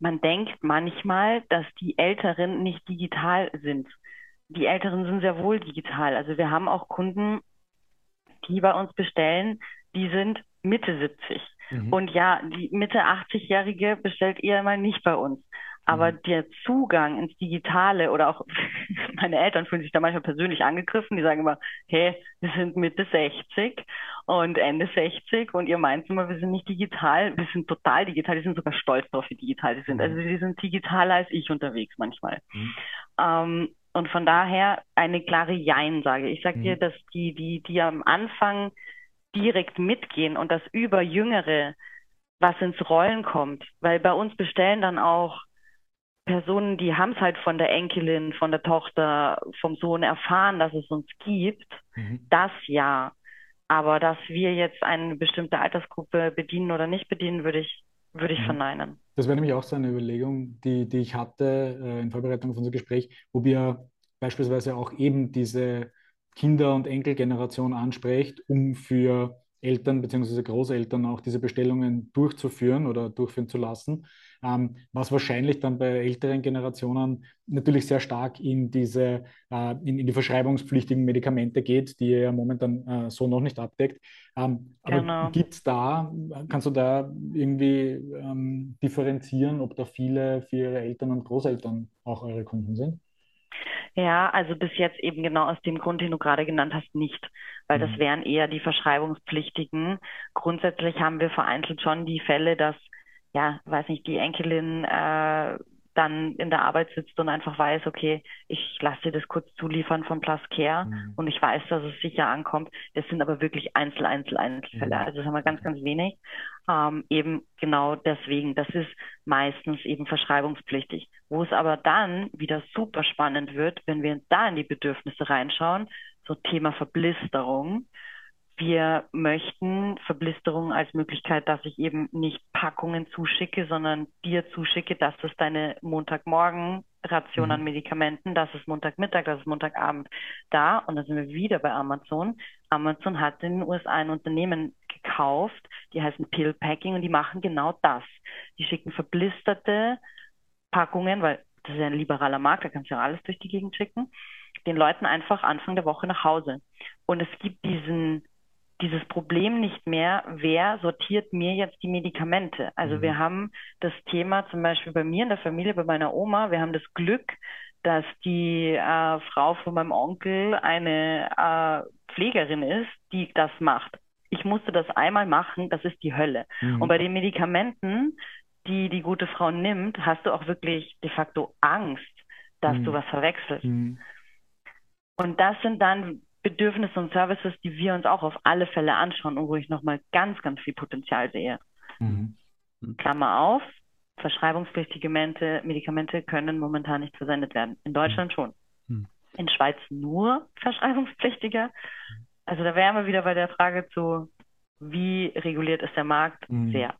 [SPEAKER 2] man denkt manchmal, dass die Älteren nicht digital sind. Die Älteren sind sehr wohl digital. Also wir haben auch Kunden, die bei uns bestellen, die sind Mitte 70. Mhm. Und ja, die Mitte 80-Jährige bestellt eher mal nicht bei uns. Aber mhm. der Zugang ins Digitale oder auch meine Eltern fühlen sich da manchmal persönlich angegriffen. Die sagen immer, hey, wir sind Mitte 60 und Ende 60 und ihr meint immer, wir sind nicht digital. Wir sind total digital. Die sind sogar stolz darauf, wie digital sie sind. Also die sind digitaler als ich unterwegs manchmal. Mhm. Ähm, und von daher eine klare Jein-Sage. Ich sage mhm. dir, dass die, die, die am Anfang direkt mitgehen und das über Jüngere was ins Rollen kommt, weil bei uns bestellen dann auch Personen, die haben es halt von der Enkelin, von der Tochter, vom Sohn erfahren, dass es uns gibt. Mhm. Das ja. Aber dass wir jetzt eine bestimmte Altersgruppe bedienen oder nicht bedienen, würde ich, würde ich mhm. verneinen.
[SPEAKER 3] Das wäre nämlich auch so eine Überlegung, die, die ich hatte äh, in Vorbereitung auf unser Gespräch, wo wir beispielsweise auch eben diese Kinder- und Enkelgeneration anspricht, um für Eltern bzw. Großeltern auch diese Bestellungen durchzuführen oder durchführen zu lassen, ähm, was wahrscheinlich dann bei älteren Generationen natürlich sehr stark in diese äh, in, in, die verschreibungspflichtigen Medikamente geht, die ihr ja momentan äh, so noch nicht abdeckt. Ähm, aber genau. gibt es da, kannst du da irgendwie ähm, differenzieren, ob da viele für ihre Eltern und Großeltern auch eure Kunden sind?
[SPEAKER 2] Ja, also bis jetzt eben genau aus dem Grund, den du gerade genannt hast, nicht, weil das mhm. wären eher die Verschreibungspflichtigen. Grundsätzlich haben wir vereinzelt schon die Fälle, dass, ja, weiß nicht, die Enkelin äh, dann in der Arbeit sitzt und einfach weiß, okay, ich lasse dir das kurz zuliefern von Plus Care mhm. und ich weiß, dass es sicher ankommt. Das sind aber wirklich Einzel, Einzel, Einzelfälle. Mhm. Also das haben wir ganz, ganz wenig. Ähm, eben genau deswegen. Das ist meistens eben verschreibungspflichtig. Wo es aber dann wieder super spannend wird, wenn wir da in die Bedürfnisse reinschauen, so Thema Verblisterung wir möchten Verblisterung als Möglichkeit, dass ich eben nicht Packungen zuschicke, sondern dir zuschicke, das ist deine Montagmorgen-Ration mhm. an Medikamenten, das ist Montagmittag, das ist Montagabend da. Und dann sind wir wieder bei Amazon. Amazon hat in den USA ein Unternehmen gekauft, die heißen Pill Packing und die machen genau das. Die schicken verblisterte Packungen, weil das ist ja ein liberaler Markt, da kannst du ja alles durch die Gegend schicken, den Leuten einfach Anfang der Woche nach Hause. Und es gibt diesen dieses Problem nicht mehr, wer sortiert mir jetzt die Medikamente. Also mhm. wir haben das Thema zum Beispiel bei mir in der Familie, bei meiner Oma, wir haben das Glück, dass die äh, Frau von meinem Onkel eine äh, Pflegerin ist, die das macht. Ich musste das einmal machen, das ist die Hölle. Mhm. Und bei den Medikamenten, die die gute Frau nimmt, hast du auch wirklich de facto Angst, dass mhm. du was verwechselst. Mhm. Und das sind dann Bedürfnisse und Services, die wir uns auch auf alle Fälle anschauen und wo ich nochmal ganz, ganz viel Potenzial sehe. Mhm. Klammer auf, verschreibungspflichtige Medikamente können momentan nicht versendet werden. In Deutschland mhm. schon. Mhm. In Schweiz nur verschreibungspflichtiger. Also da wären wir wieder bei der Frage zu, wie reguliert ist der Markt? Mhm. Sehr.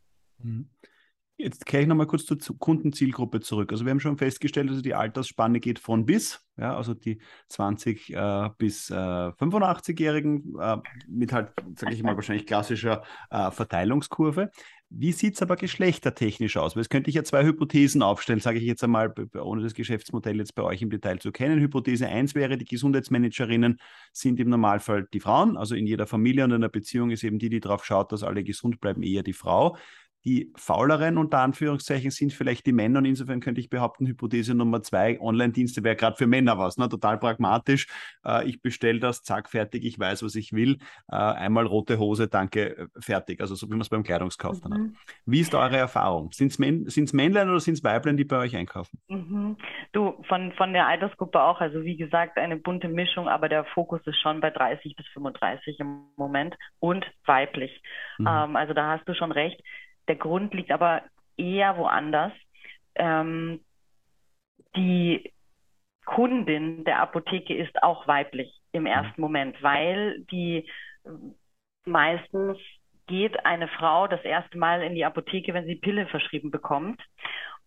[SPEAKER 1] Jetzt kehre ich nochmal kurz zur Kundenzielgruppe zurück. Also wir haben schon festgestellt, also die Altersspanne geht von bis, ja, also die 20 äh, bis äh, 85-Jährigen äh, mit halt, sage ich mal, wahrscheinlich klassischer äh, Verteilungskurve. Wie sieht es aber geschlechtertechnisch aus? Weil es könnte ich ja zwei Hypothesen aufstellen, sage ich jetzt einmal, ohne das Geschäftsmodell jetzt bei euch im Detail zu kennen. Hypothese 1 wäre, die Gesundheitsmanagerinnen sind im Normalfall die Frauen, also in jeder Familie und in einer Beziehung ist eben die, die darauf schaut, dass alle gesund bleiben, eher die Frau. Die fauleren unter Anführungszeichen sind vielleicht die Männer und insofern könnte ich behaupten, Hypothese Nummer zwei, Online-Dienste wäre gerade für Männer was, ne? total pragmatisch. Äh, ich bestelle das, zack, fertig, ich weiß, was ich will. Äh, einmal rote Hose, danke, äh, fertig. Also so wie man es beim Kleidungskauf dann mhm. hat. Wie ist eure Erfahrung? Sind es Män Männlein oder sind es Weiblein, die bei euch einkaufen?
[SPEAKER 2] Mhm. Du, von, von der Altersgruppe auch, also wie gesagt, eine bunte Mischung, aber der Fokus ist schon bei 30 bis 35 im Moment und weiblich. Mhm. Ähm, also da hast du schon recht. Der Grund liegt aber eher woanders. Ähm, die Kundin der Apotheke ist auch weiblich im ersten Moment, weil die meistens geht eine Frau das erste Mal in die Apotheke, wenn sie Pille verschrieben bekommt.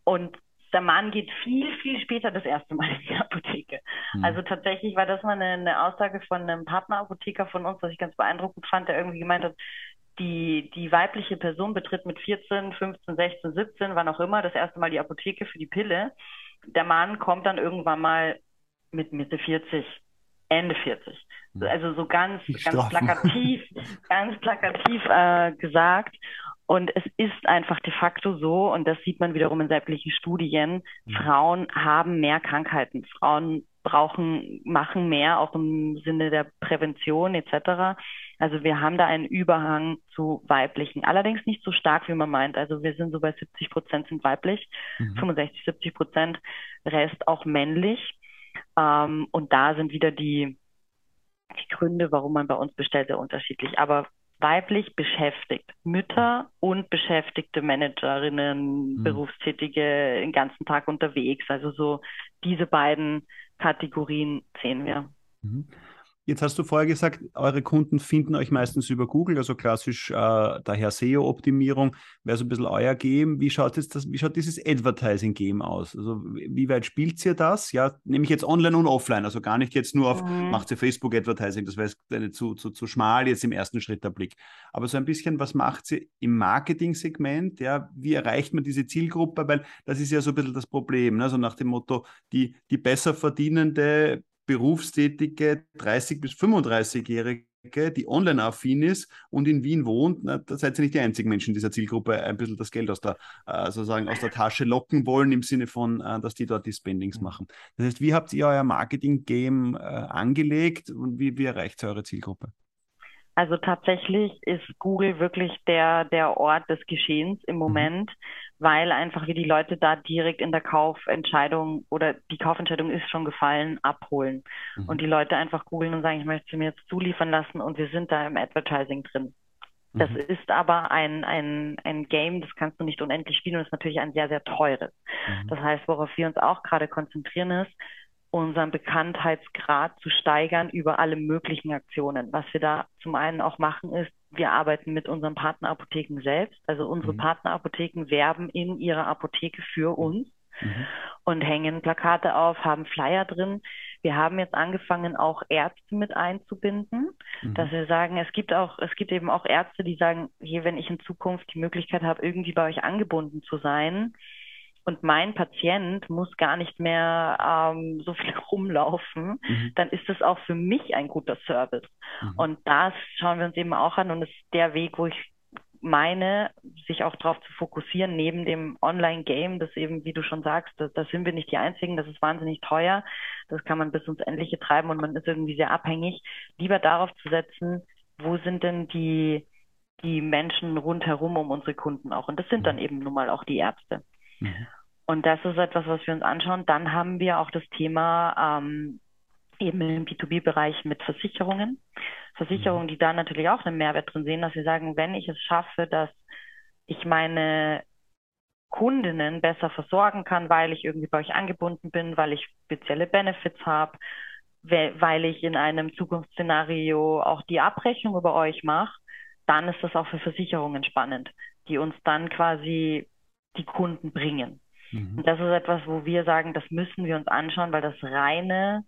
[SPEAKER 2] Und der Mann geht viel, viel später das erste Mal in die Apotheke. Mhm. Also tatsächlich war das mal eine, eine, Aussage von einem Partnerapotheker von uns, was ich ganz beeindruckend fand, der irgendwie gemeint hat, die, die weibliche Person betritt mit 14, 15, 16, 17, wann auch immer, das erste Mal die Apotheke für die Pille. Der Mann kommt dann irgendwann mal mit Mitte 40, Ende 40. Hm. Also so ganz, ganz plakativ, ganz plakativ äh, gesagt. Und es ist einfach de facto so, und das sieht man wiederum in sämtlichen Studien, mhm. Frauen haben mehr Krankheiten. Frauen brauchen, machen mehr, auch im Sinne der Prävention etc. Also wir haben da einen Überhang zu weiblichen, allerdings nicht so stark, wie man meint. Also wir sind so bei 70 Prozent sind weiblich, mhm. 65, 70 Prozent, Rest auch männlich. Ähm, und da sind wieder die, die Gründe, warum man bei uns bestellt, sehr unterschiedlich. Aber weiblich beschäftigt, Mütter und beschäftigte Managerinnen, mhm. Berufstätige den ganzen Tag unterwegs. Also so diese beiden Kategorien sehen wir. Mhm.
[SPEAKER 1] Jetzt hast du vorher gesagt, eure Kunden finden euch meistens über Google, also klassisch äh, daher SEO-Optimierung wäre so ein bisschen euer Game. Wie schaut, jetzt das, wie schaut dieses Advertising-Game aus? Also wie weit spielt ihr das? Ja, nämlich jetzt online und offline, also gar nicht jetzt nur auf, mhm. macht ihr Facebook-Advertising, das wäre zu, zu, zu schmal jetzt im ersten Schritt der Blick. Aber so ein bisschen, was macht sie im Marketing-Segment? Ja, wie erreicht man diese Zielgruppe? Weil das ist ja so ein bisschen das Problem, ne? also nach dem Motto, die, die besser verdienende berufstätige 30- bis 35-Jährige, die online affin ist und in Wien wohnt, na, da seid ihr nicht die einzigen Menschen in dieser Zielgruppe, ein bisschen das Geld aus der, äh, sozusagen aus der Tasche locken wollen, im Sinne von, äh, dass die dort die Spendings mhm. machen. Das heißt, wie habt ihr euer Marketing-Game äh, angelegt und wie, wie erreicht ihr eure Zielgruppe?
[SPEAKER 2] Also tatsächlich ist Google wirklich der, der Ort des Geschehens im mhm. Moment. Mhm weil einfach wir die Leute da direkt in der Kaufentscheidung oder die Kaufentscheidung ist schon gefallen, abholen. Mhm. Und die Leute einfach googeln und sagen, ich möchte sie mir jetzt zuliefern lassen und wir sind da im Advertising drin. Das mhm. ist aber ein, ein, ein Game, das kannst du nicht unendlich spielen und ist natürlich ein sehr, sehr teures. Mhm. Das heißt, worauf wir uns auch gerade konzentrieren ist, unseren Bekanntheitsgrad zu steigern über alle möglichen Aktionen. Was wir da zum einen auch machen, ist, wir arbeiten mit unseren Partnerapotheken selbst. Also unsere mhm. Partnerapotheken werben in ihrer Apotheke für mhm. uns mhm. und hängen Plakate auf, haben Flyer drin. Wir haben jetzt angefangen, auch Ärzte mit einzubinden, mhm. dass wir sagen, es gibt auch, es gibt eben auch Ärzte, die sagen, hier, wenn ich in Zukunft die Möglichkeit habe, irgendwie bei euch angebunden zu sein, und mein Patient muss gar nicht mehr ähm, so viel rumlaufen, mhm. dann ist das auch für mich ein guter Service. Mhm. Und das schauen wir uns eben auch an und ist der Weg, wo ich meine, sich auch darauf zu fokussieren, neben dem Online-Game, das eben, wie du schon sagst, da, sind wir nicht die Einzigen, das ist wahnsinnig teuer, das kann man bis ins Endliche treiben und man ist irgendwie sehr abhängig, lieber darauf zu setzen, wo sind denn die, die Menschen rundherum um unsere Kunden auch. Und das sind dann mhm. eben nun mal auch die Ärzte. Mhm. Und das ist etwas, was wir uns anschauen. Dann haben wir auch das Thema ähm, eben im B2B-Bereich mit Versicherungen. Versicherungen, die da natürlich auch einen Mehrwert drin sehen, dass sie sagen, wenn ich es schaffe, dass ich meine Kundinnen besser versorgen kann, weil ich irgendwie bei euch angebunden bin, weil ich spezielle Benefits habe, weil ich in einem Zukunftsszenario auch die Abrechnung über euch mache, dann ist das auch für Versicherungen spannend, die uns dann quasi die Kunden bringen. Mhm. Und das ist etwas, wo wir sagen, das müssen wir uns anschauen, weil das reine,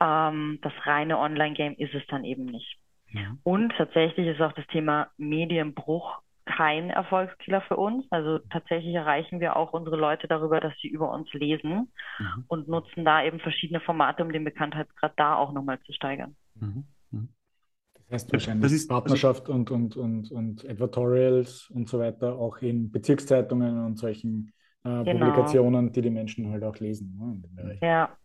[SPEAKER 2] ähm, das reine Online-Game ist es dann eben nicht. Ja. Und tatsächlich ist auch das Thema Medienbruch kein Erfolgskiller für uns. Also tatsächlich erreichen wir auch unsere Leute darüber, dass sie über uns lesen mhm. und nutzen da eben verschiedene Formate, um den Bekanntheitsgrad da auch nochmal zu steigern.
[SPEAKER 3] Mhm. mhm. Das heißt wahrscheinlich das ist, Partnerschaft und, und, und, und Advertorials und so weiter auch in Bezirkszeitungen und solchen äh, genau. Publikationen, die die Menschen halt auch lesen.
[SPEAKER 2] Ne, ja.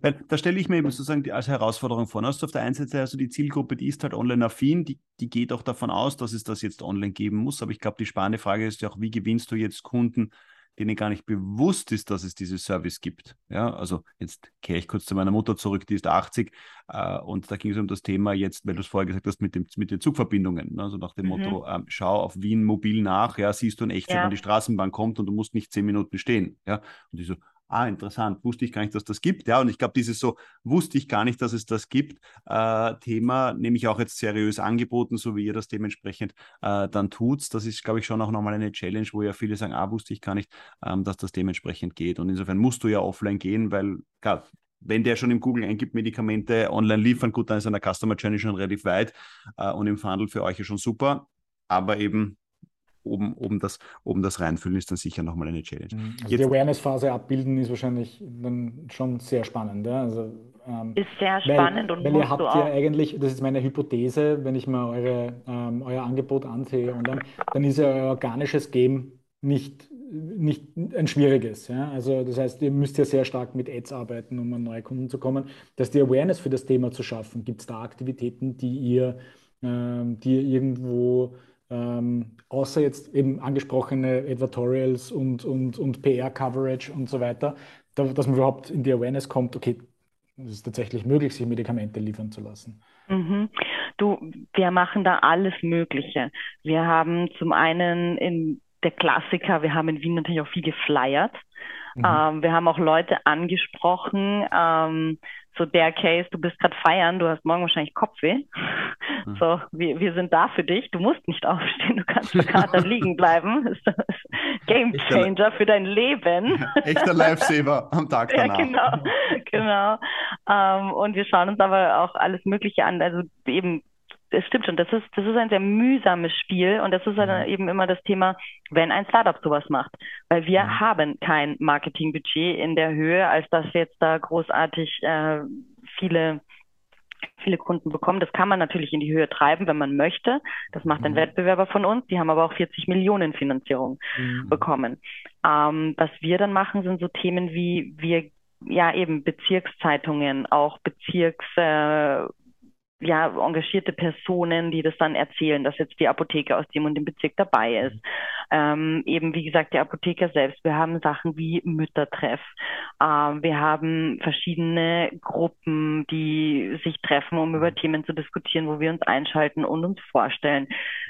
[SPEAKER 1] Weil da stelle ich mir eben sozusagen die, als Herausforderung vor. Hast du auf der einen Seite also die Zielgruppe, die ist halt online-affin, die, die geht auch davon aus, dass es das jetzt online geben muss. Aber ich glaube, die spannende Frage ist ja auch, wie gewinnst du jetzt Kunden, denen gar nicht bewusst ist, dass es diese Service gibt. Ja, also jetzt kehre ich kurz zu meiner Mutter zurück, die ist 80 äh, und da ging es um das Thema jetzt, weil du es vorher gesagt hast, mit, dem, mit den Zugverbindungen. Ne? Also nach dem mhm. Motto, ähm, schau auf Wien mobil nach, ja, siehst du in Echtzeit, ja. wann die Straßenbahn kommt und du musst nicht zehn Minuten stehen. Ja, und die so, ah, interessant, wusste ich gar nicht, dass das gibt. Ja, und ich glaube, dieses so, wusste ich gar nicht, dass es das gibt, äh, Thema, nehme ich auch jetzt seriös angeboten, so wie ihr das dementsprechend äh, dann tut. Das ist, glaube ich, schon auch nochmal eine Challenge, wo ja viele sagen, ah, wusste ich gar nicht, ähm, dass das dementsprechend geht. Und insofern musst du ja offline gehen, weil, klar, wenn der schon im Google eingibt, Medikamente online liefern, gut, dann ist eine Customer Journey schon relativ weit äh, und im Funnel für euch ja schon super. Aber eben oben, oben, das, oben das reinfüllen, ist dann sicher nochmal eine Challenge.
[SPEAKER 3] Mhm. Also die Awareness-Phase abbilden ist wahrscheinlich dann schon sehr spannend. Ja? Also,
[SPEAKER 2] ähm, ist sehr spannend
[SPEAKER 3] weil, und weil ihr habt ja eigentlich, das ist meine Hypothese, wenn ich mal eure, ähm, euer Angebot ansehe, und dann, dann ist ja euer organisches Game nicht, nicht ein schwieriges. Ja? Also das heißt, ihr müsst ja sehr stark mit Ads arbeiten, um an neue Kunden zu kommen. Dass die Awareness für das Thema zu schaffen, gibt es da Aktivitäten, die ihr, ähm, die ihr irgendwo ähm, außer jetzt eben angesprochene Advertorials und, und, und PR-Coverage und so weiter, da, dass man überhaupt in die Awareness kommt, okay, es ist tatsächlich möglich, sich Medikamente liefern zu lassen.
[SPEAKER 2] Mhm. Du, wir machen da alles Mögliche. Wir haben zum einen in der Klassiker, wir haben in Wien natürlich auch viel geflyert. Mhm. Ähm, wir haben auch Leute angesprochen, ähm, so der Case, du bist gerade feiern, du hast morgen wahrscheinlich Kopfweh. Mhm. So, wir, wir sind da für dich, du musst nicht aufstehen, du kannst gerade liegen bleiben. Das ist Game Changer für dein Leben.
[SPEAKER 1] Echter Lifesaver am Tag danach.
[SPEAKER 2] Ja, genau, genau. Ähm, und wir schauen uns aber auch alles Mögliche an, also eben es stimmt schon, das ist, das ist ein sehr mühsames Spiel und das ist halt eben immer das Thema, wenn ein Startup sowas macht. Weil wir mhm. haben kein Marketingbudget in der Höhe, als dass wir jetzt da großartig äh, viele viele Kunden bekommen. Das kann man natürlich in die Höhe treiben, wenn man möchte. Das macht ein mhm. Wettbewerber von uns. Die haben aber auch 40 Millionen Finanzierung mhm. bekommen. Ähm, was wir dann machen, sind so Themen wie wir ja eben Bezirkszeitungen, auch Bezirks äh, ja, engagierte Personen, die das dann erzählen, dass jetzt die Apotheke aus dem und dem Bezirk dabei ist. Ähm, eben, wie gesagt, die Apotheker selbst. Wir haben Sachen wie Müttertreff. Ähm, wir haben verschiedene Gruppen, die sich treffen, um über Themen zu diskutieren, wo wir uns einschalten und uns vorstellen.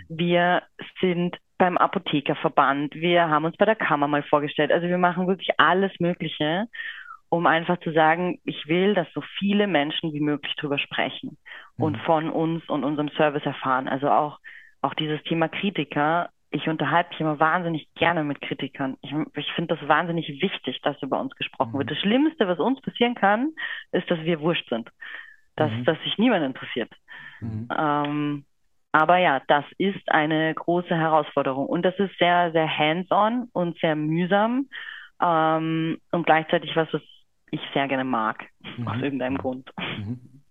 [SPEAKER 2] Wir sind beim Apothekerverband. Wir haben uns bei der Kammer mal vorgestellt. Also wir machen wirklich alles Mögliche um einfach zu sagen, ich will, dass so viele Menschen wie möglich drüber sprechen mhm. und von uns und unserem Service erfahren. Also auch, auch dieses Thema Kritiker. Ich unterhalte mich immer wahnsinnig gerne mit Kritikern. Ich, ich finde das wahnsinnig wichtig, dass über uns gesprochen mhm. wird. Das Schlimmste, was uns passieren kann, ist, dass wir wurscht sind. Dass, mhm. dass sich niemand interessiert. Mhm. Ähm, aber ja, das ist eine große Herausforderung. Und das ist sehr, sehr hands-on und sehr mühsam. Ähm, und gleichzeitig was, was ich sehr gerne mag, mhm. aus irgendeinem Grund. Mhm.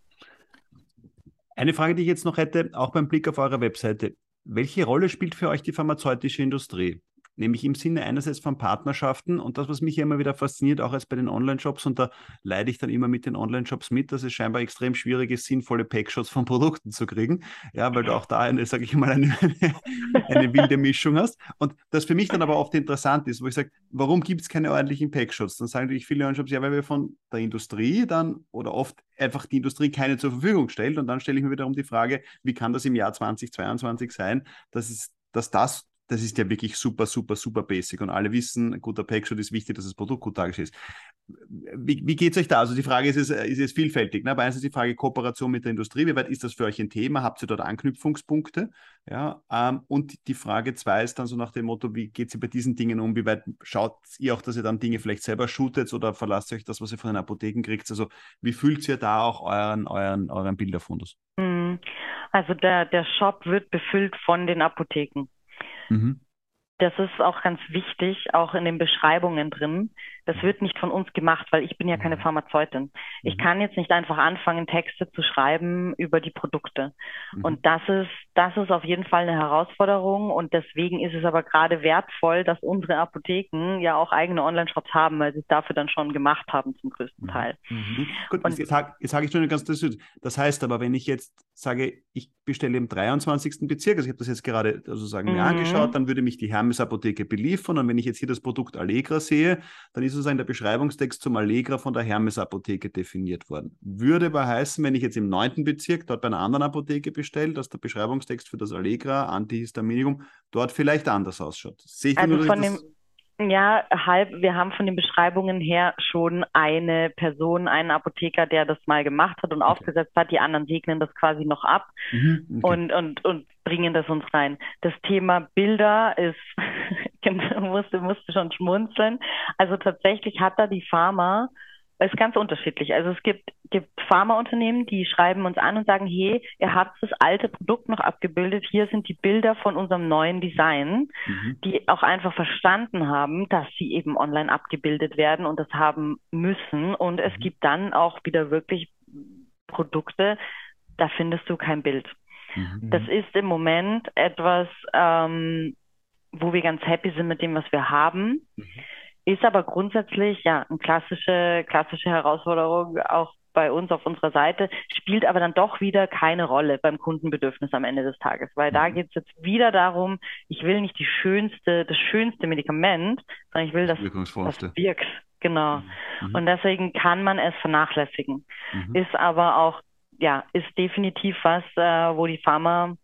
[SPEAKER 1] Eine Frage, die ich jetzt noch hätte, auch beim Blick auf eure Webseite. Welche Rolle spielt für euch die pharmazeutische Industrie? Nämlich im Sinne einerseits von Partnerschaften und das, was mich immer wieder fasziniert, auch als bei den Online-Shops, und da leide ich dann immer mit den Online-Shops mit, dass es scheinbar extrem schwierig ist, sinnvolle Packshots von Produkten zu kriegen, ja, weil du auch da eine, sage ich mal, eine, eine, wilde Mischung hast. Und das für mich dann aber oft interessant ist, wo ich sage, warum gibt es keine ordentlichen Packshots? Dann sagen natürlich viele Online-Shops, ja, weil wir von der Industrie dann oder oft einfach die Industrie keine zur Verfügung stellt. Und dann stelle ich mir wiederum die Frage, wie kann das im Jahr 2022 sein, dass es dass das das ist ja wirklich super, super, super basic. Und alle wissen, guter Packshot ist wichtig, dass das Produkt gut dargestellt ist. Wie, wie geht es euch da? Also die Frage ist, ist, ist es vielfältig. Ne? Bei eins ist die Frage Kooperation mit der Industrie. Wie weit ist das für euch ein Thema? Habt ihr dort Anknüpfungspunkte? Ja, ähm, und die Frage zwei ist dann so nach dem Motto, wie geht ihr bei diesen Dingen um? Wie weit schaut ihr auch, dass ihr dann Dinge vielleicht selber shootet oder verlasst ihr euch das, was ihr von den Apotheken kriegt? Also wie fühlt ihr da auch euren, euren, euren Bilderfundus?
[SPEAKER 2] Hm. Also der, der Shop wird befüllt von den Apotheken. Mhm. Das ist auch ganz wichtig, auch in den Beschreibungen drin. Das wird nicht von uns gemacht, weil ich bin ja keine mhm. Pharmazeutin. Ich mhm. kann jetzt nicht einfach anfangen, Texte zu schreiben über die Produkte. Mhm. Und das ist, das ist auf jeden Fall eine Herausforderung. Und deswegen ist es aber gerade wertvoll, dass unsere Apotheken ja auch eigene Online-Shops haben, weil sie es dafür dann schon gemacht haben zum größten Teil.
[SPEAKER 1] Mhm. Gut, und jetzt sage sag ich nur ganz das. Das heißt aber, wenn ich jetzt sage, ich bestelle im 23. Bezirk, also ich habe das jetzt gerade sozusagen mir angeschaut, dann würde mich die Hermes Apotheke beliefern. Und wenn ich jetzt hier das Produkt Allegra sehe, dann ist sozusagen der Beschreibungstext zum Allegra von der Hermes Apotheke definiert worden. Würde aber heißen, wenn ich jetzt im 9. Bezirk dort bei einer anderen Apotheke bestelle, dass der Beschreibungstext für das Allegra, Antihistaminikum, dort vielleicht anders ausschaut.
[SPEAKER 2] Sehe ich also nur, von dem, ja, halb. Wir haben von den Beschreibungen her schon eine Person, einen Apotheker, der das mal gemacht hat und okay. aufgesetzt hat. Die anderen segnen das quasi noch ab mhm, okay. und, und, und bringen das uns rein. Das Thema Bilder ist, musste, musste schon schmunzeln. Also tatsächlich hat da die Pharma ist ganz unterschiedlich. Also es gibt, gibt Pharmaunternehmen, die schreiben uns an und sagen, hey, ihr habt das alte Produkt noch abgebildet, hier sind die Bilder von unserem neuen Design, mhm. die auch einfach verstanden haben, dass sie eben online abgebildet werden und das haben müssen. Und es mhm. gibt dann auch wieder wirklich Produkte, da findest du kein Bild. Mhm. Das ist im Moment etwas, ähm, wo wir ganz happy sind mit dem, was wir haben. Mhm. Ist aber grundsätzlich ja eine klassische, klassische Herausforderung auch bei uns auf unserer Seite, spielt aber dann doch wieder keine Rolle beim Kundenbedürfnis am Ende des Tages, weil da mhm. geht es jetzt wieder darum, ich will nicht die schönste, das schönste Medikament, sondern ich will, dass das wirkt. Genau. Mhm. mhm. Und deswegen kann man es vernachlässigen. Mhm. Ist aber auch, ja, ist definitiv was, äh, wo die Pharma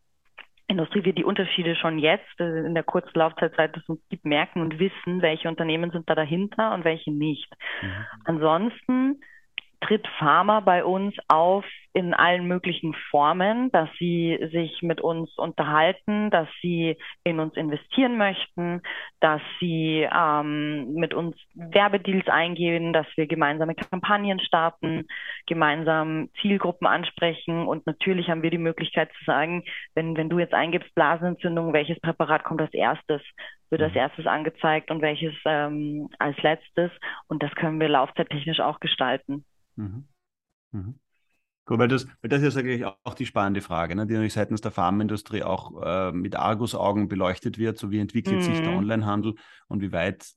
[SPEAKER 2] Industrie wir die Unterschiede schon jetzt äh, in der kurzen Laufzeitzeit, das uns gibt, merken und wissen, welche Unternehmen sind da dahinter und welche nicht. Mhm. Ansonsten tritt Pharma bei uns auf in allen möglichen Formen, dass sie sich mit uns unterhalten, dass sie in uns investieren möchten, dass sie ähm, mit uns Werbedeals eingehen, dass wir gemeinsame Kampagnen starten, gemeinsam Zielgruppen ansprechen und natürlich haben wir die Möglichkeit zu sagen, wenn, wenn du jetzt eingibst Blasenentzündung, welches Präparat kommt als erstes, wird als mhm. erstes angezeigt und welches ähm, als letztes und das können wir laufzeittechnisch auch gestalten. Mhm.
[SPEAKER 1] Mhm. Gut, weil das, weil das ist ja eigentlich auch die spannende Frage, ne, die natürlich seitens der Pharmaindustrie auch äh, mit Argusaugen beleuchtet wird. So wie entwickelt mhm. sich der mhm. Onlinehandel und wie weit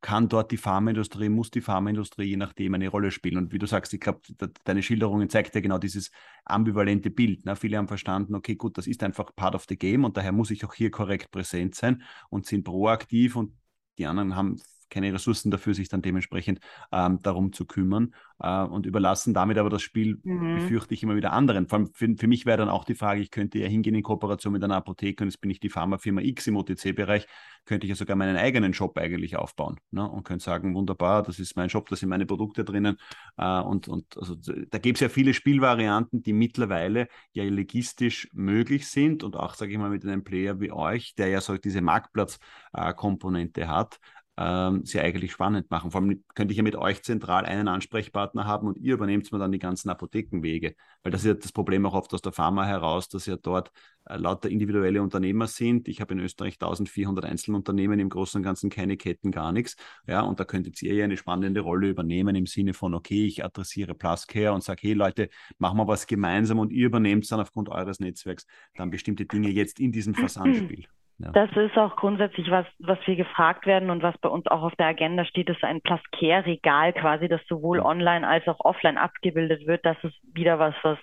[SPEAKER 1] kann dort die Pharmaindustrie, muss die Pharmaindustrie je nachdem eine Rolle spielen. Und wie du sagst, ich glaube, deine Schilderungen zeigt ja genau dieses ambivalente Bild. Ne? Viele haben verstanden, okay, gut, das ist einfach part of the game und daher muss ich auch hier korrekt präsent sein und sind proaktiv und die anderen haben keine Ressourcen dafür, sich dann dementsprechend ähm, darum zu kümmern äh, und überlassen damit aber das Spiel, mhm. befürchte ich, immer wieder anderen. Vor allem für, für mich wäre dann auch die Frage, ich könnte ja hingehen in Kooperation mit einer Apotheke und jetzt bin ich die Pharmafirma X im OTC-Bereich, könnte ich ja sogar meinen eigenen Shop eigentlich aufbauen ne? und könnte sagen, wunderbar, das ist mein Shop, da sind meine Produkte drinnen äh, und, und also, da gibt es ja viele Spielvarianten, die mittlerweile ja logistisch möglich sind und auch, sage ich mal, mit einem Player wie euch, der ja so diese Marktplatzkomponente äh, hat, ähm, sie eigentlich spannend machen. Vor allem könnte ich ja mit euch zentral einen Ansprechpartner haben und ihr übernehmt mir dann die ganzen Apothekenwege. Weil das ist ja das Problem auch oft aus der Pharma heraus, dass ja dort äh, lauter individuelle Unternehmer sind. Ich habe in Österreich 1400 Einzelunternehmen, im Großen und Ganzen keine Ketten, gar nichts. Ja, und da könntet ihr ja eine spannende Rolle übernehmen im Sinne von, okay, ich adressiere Pluscare und sage, hey Leute, machen wir was gemeinsam und ihr übernehmt dann aufgrund eures Netzwerks dann bestimmte Dinge jetzt in diesem Versandspiel.
[SPEAKER 2] Ja. Das ist auch grundsätzlich was, was wir gefragt werden und was bei uns auch auf der Agenda steht, ist ein Plascare-Regal quasi, das sowohl online als auch offline abgebildet wird. Das ist wieder was, was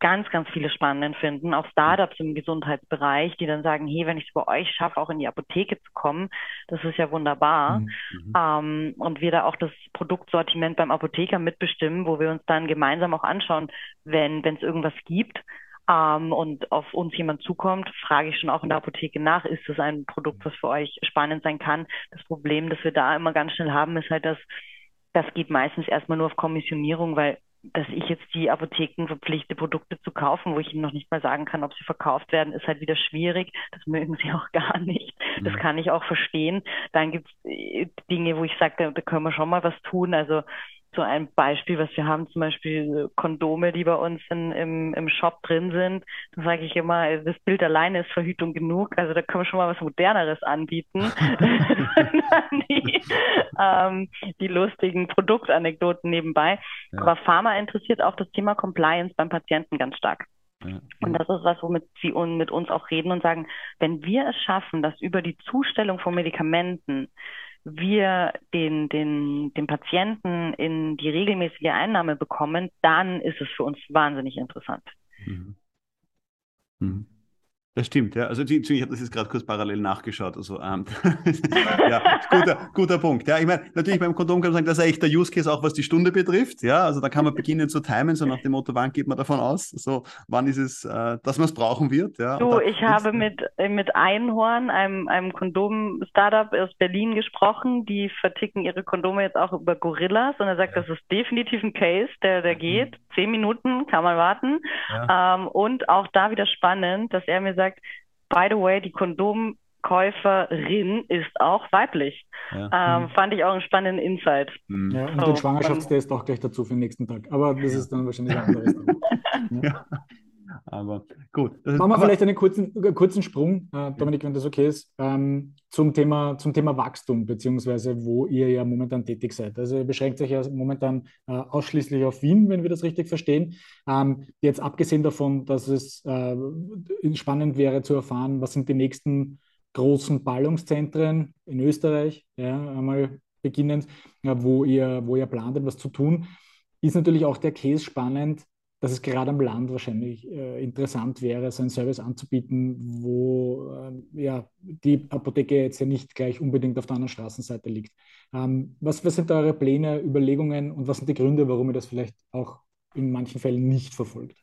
[SPEAKER 2] ganz, ganz viele spannend finden, auch Startups im Gesundheitsbereich, die dann sagen, hey, wenn ich es bei euch schaffe, auch in die Apotheke zu kommen, das ist ja wunderbar. Mhm. Ähm, und wir da auch das Produktsortiment beim Apotheker mitbestimmen, wo wir uns dann gemeinsam auch anschauen, wenn es irgendwas gibt, ähm, und auf uns jemand zukommt, frage ich schon auch in der Apotheke nach, ist das ein Produkt, was für euch spannend sein kann. Das Problem, das wir da immer ganz schnell haben, ist halt, dass das geht meistens erstmal nur auf Kommissionierung, weil dass ich jetzt die Apotheken verpflichte, Produkte zu kaufen, wo ich ihnen noch nicht mal sagen kann, ob sie verkauft werden, ist halt wieder schwierig. Das mögen sie auch gar nicht. Das mhm. kann ich auch verstehen. Dann gibt es äh, Dinge, wo ich sage, da können wir schon mal was tun. Also so ein Beispiel, was wir haben, zum Beispiel Kondome, die bei uns in, im, im Shop drin sind. Da sage ich immer, das Bild alleine ist Verhütung genug. Also da können wir schon mal was Moderneres anbieten. die, ähm, die lustigen Produktanekdoten nebenbei. Ja. Aber Pharma interessiert auch das Thema Compliance beim Patienten ganz stark. Und das ist was, womit sie mit uns auch reden und sagen, wenn wir es schaffen, dass über die Zustellung von Medikamenten wir den, den, den Patienten in die regelmäßige Einnahme bekommen, dann ist es für uns wahnsinnig interessant. Mhm.
[SPEAKER 1] Mhm. Das stimmt, ja. Also ich habe das jetzt gerade kurz parallel nachgeschaut. Also ähm, ja, guter, guter Punkt. Ja, ich meine, natürlich beim Kondom kann man sagen, das ist echt der Use Case auch, was die Stunde betrifft. Ja, also da kann man beginnen zu timen, so nach dem Motto, wann geht man davon aus? So, wann ist es, äh, dass man es brauchen wird? Ja.
[SPEAKER 2] Du, ich habe mit, mit Einhorn, einem, einem Kondom-Startup aus Berlin gesprochen, die verticken ihre Kondome jetzt auch über Gorillas und er sagt, das ist definitiv ein Case, der, der geht. Zehn Minuten kann man warten. Ja. Ähm, und auch da wieder spannend, dass er mir sagt, by the way, die Kondomkäuferin ist auch weiblich. Ja. Ähm, mhm. Fand ich auch einen spannenden Insight.
[SPEAKER 3] Mhm. Ja, und so, den Schwangerschaftstest auch gleich dazu für den nächsten Tag. Aber das ist dann wahrscheinlich ein anderes. ja. Aber gut. Machen wir vielleicht einen kurzen, kurzen Sprung, äh, Dominik, wenn das okay ist, ähm, zum, Thema, zum Thema Wachstum, beziehungsweise wo ihr ja momentan tätig seid. Also ihr beschränkt euch ja momentan äh, ausschließlich auf Wien, wenn wir das richtig verstehen. Ähm, jetzt abgesehen davon, dass es äh, spannend wäre zu erfahren, was sind die nächsten großen Ballungszentren in Österreich, ja, einmal beginnend, wo, ihr, wo ihr plant, etwas zu tun, ist natürlich auch der Case spannend, dass es gerade am Land wahrscheinlich äh, interessant wäre, so einen Service anzubieten, wo äh, ja, die Apotheke jetzt ja nicht gleich unbedingt auf der anderen Straßenseite liegt. Ähm, was, was sind da eure Pläne, Überlegungen und was sind die Gründe, warum ihr das vielleicht auch in manchen Fällen nicht verfolgt?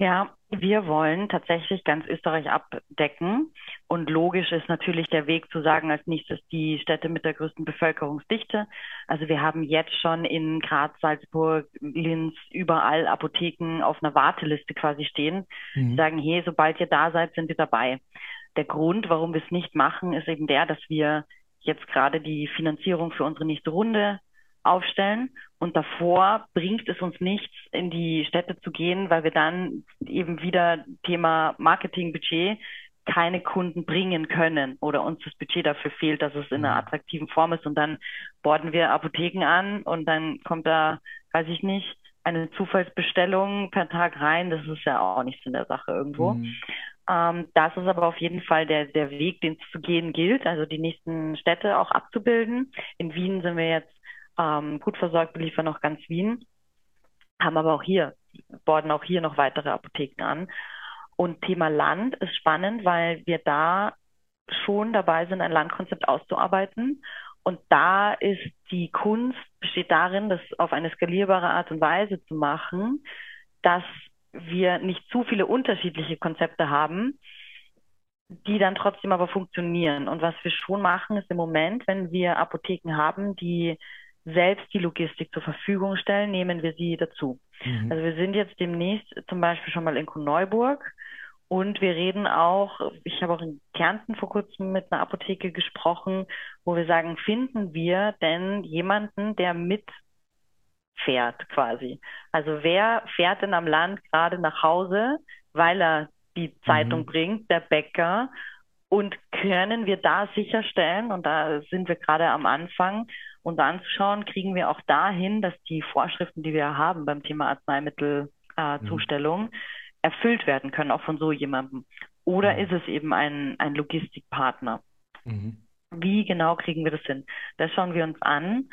[SPEAKER 2] Ja, wir wollen tatsächlich ganz Österreich abdecken. Und logisch ist natürlich der Weg zu sagen, als nächstes die Städte mit der größten Bevölkerungsdichte. Also wir haben jetzt schon in Graz, Salzburg, Linz überall Apotheken auf einer Warteliste quasi stehen. Mhm. Sagen, hey, sobald ihr da seid, sind wir dabei. Der Grund, warum wir es nicht machen, ist eben der, dass wir jetzt gerade die Finanzierung für unsere nächste Runde aufstellen. Und davor bringt es uns nichts, in die Städte zu gehen, weil wir dann eben wieder Thema Marketingbudget keine Kunden bringen können oder uns das Budget dafür fehlt, dass es in einer mhm. attraktiven Form ist. Und dann borden wir Apotheken an und dann kommt da, weiß ich nicht, eine Zufallsbestellung per Tag rein. Das ist ja auch nichts in der Sache irgendwo. Mhm. Ähm, das ist aber auf jeden Fall der, der Weg, den es zu gehen gilt, also die nächsten Städte auch abzubilden. In Wien sind wir jetzt ähm, gut versorgt, beliefern auch ganz Wien, haben aber auch hier, borden auch hier noch weitere Apotheken an. Und Thema Land ist spannend, weil wir da schon dabei sind, ein Landkonzept auszuarbeiten. Und da ist die Kunst, besteht darin, das auf eine skalierbare Art und Weise zu machen, dass wir nicht zu viele unterschiedliche Konzepte haben, die dann trotzdem aber funktionieren. Und was wir schon machen, ist im Moment, wenn wir Apotheken haben, die selbst die Logistik zur Verfügung stellen, nehmen wir sie dazu. Mhm. Also wir sind jetzt demnächst zum Beispiel schon mal in Korneuburg und wir reden auch, ich habe auch in Kärnten vor kurzem mit einer Apotheke gesprochen, wo wir sagen, finden wir denn jemanden, der mitfährt quasi? Also wer fährt denn am Land gerade nach Hause, weil er die Zeitung mhm. bringt, der Bäcker? Und können wir da sicherstellen, und da sind wir gerade am Anfang, und anzuschauen, kriegen wir auch dahin, dass die Vorschriften, die wir haben beim Thema Arzneimittelzustellung, äh, mhm. erfüllt werden können, auch von so jemandem. Oder mhm. ist es eben ein, ein Logistikpartner? Mhm. Wie genau kriegen wir das hin? Das schauen wir uns an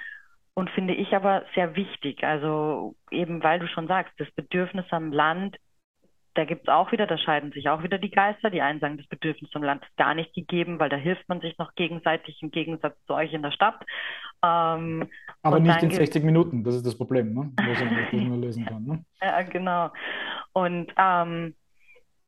[SPEAKER 2] und finde ich aber sehr wichtig. Also eben, weil du schon sagst, das Bedürfnis am Land da gibt es auch wieder, da scheiden sich auch wieder die Geister. Die einen sagen, das Bedürfnis zum Land ist gar nicht gegeben, weil da hilft man sich noch gegenseitig im Gegensatz zu euch in der Stadt.
[SPEAKER 3] Ähm, Aber nicht in 60 Minuten, das ist das Problem, ne? was man lösen kann. Ne?
[SPEAKER 2] Ja, genau. Und ähm,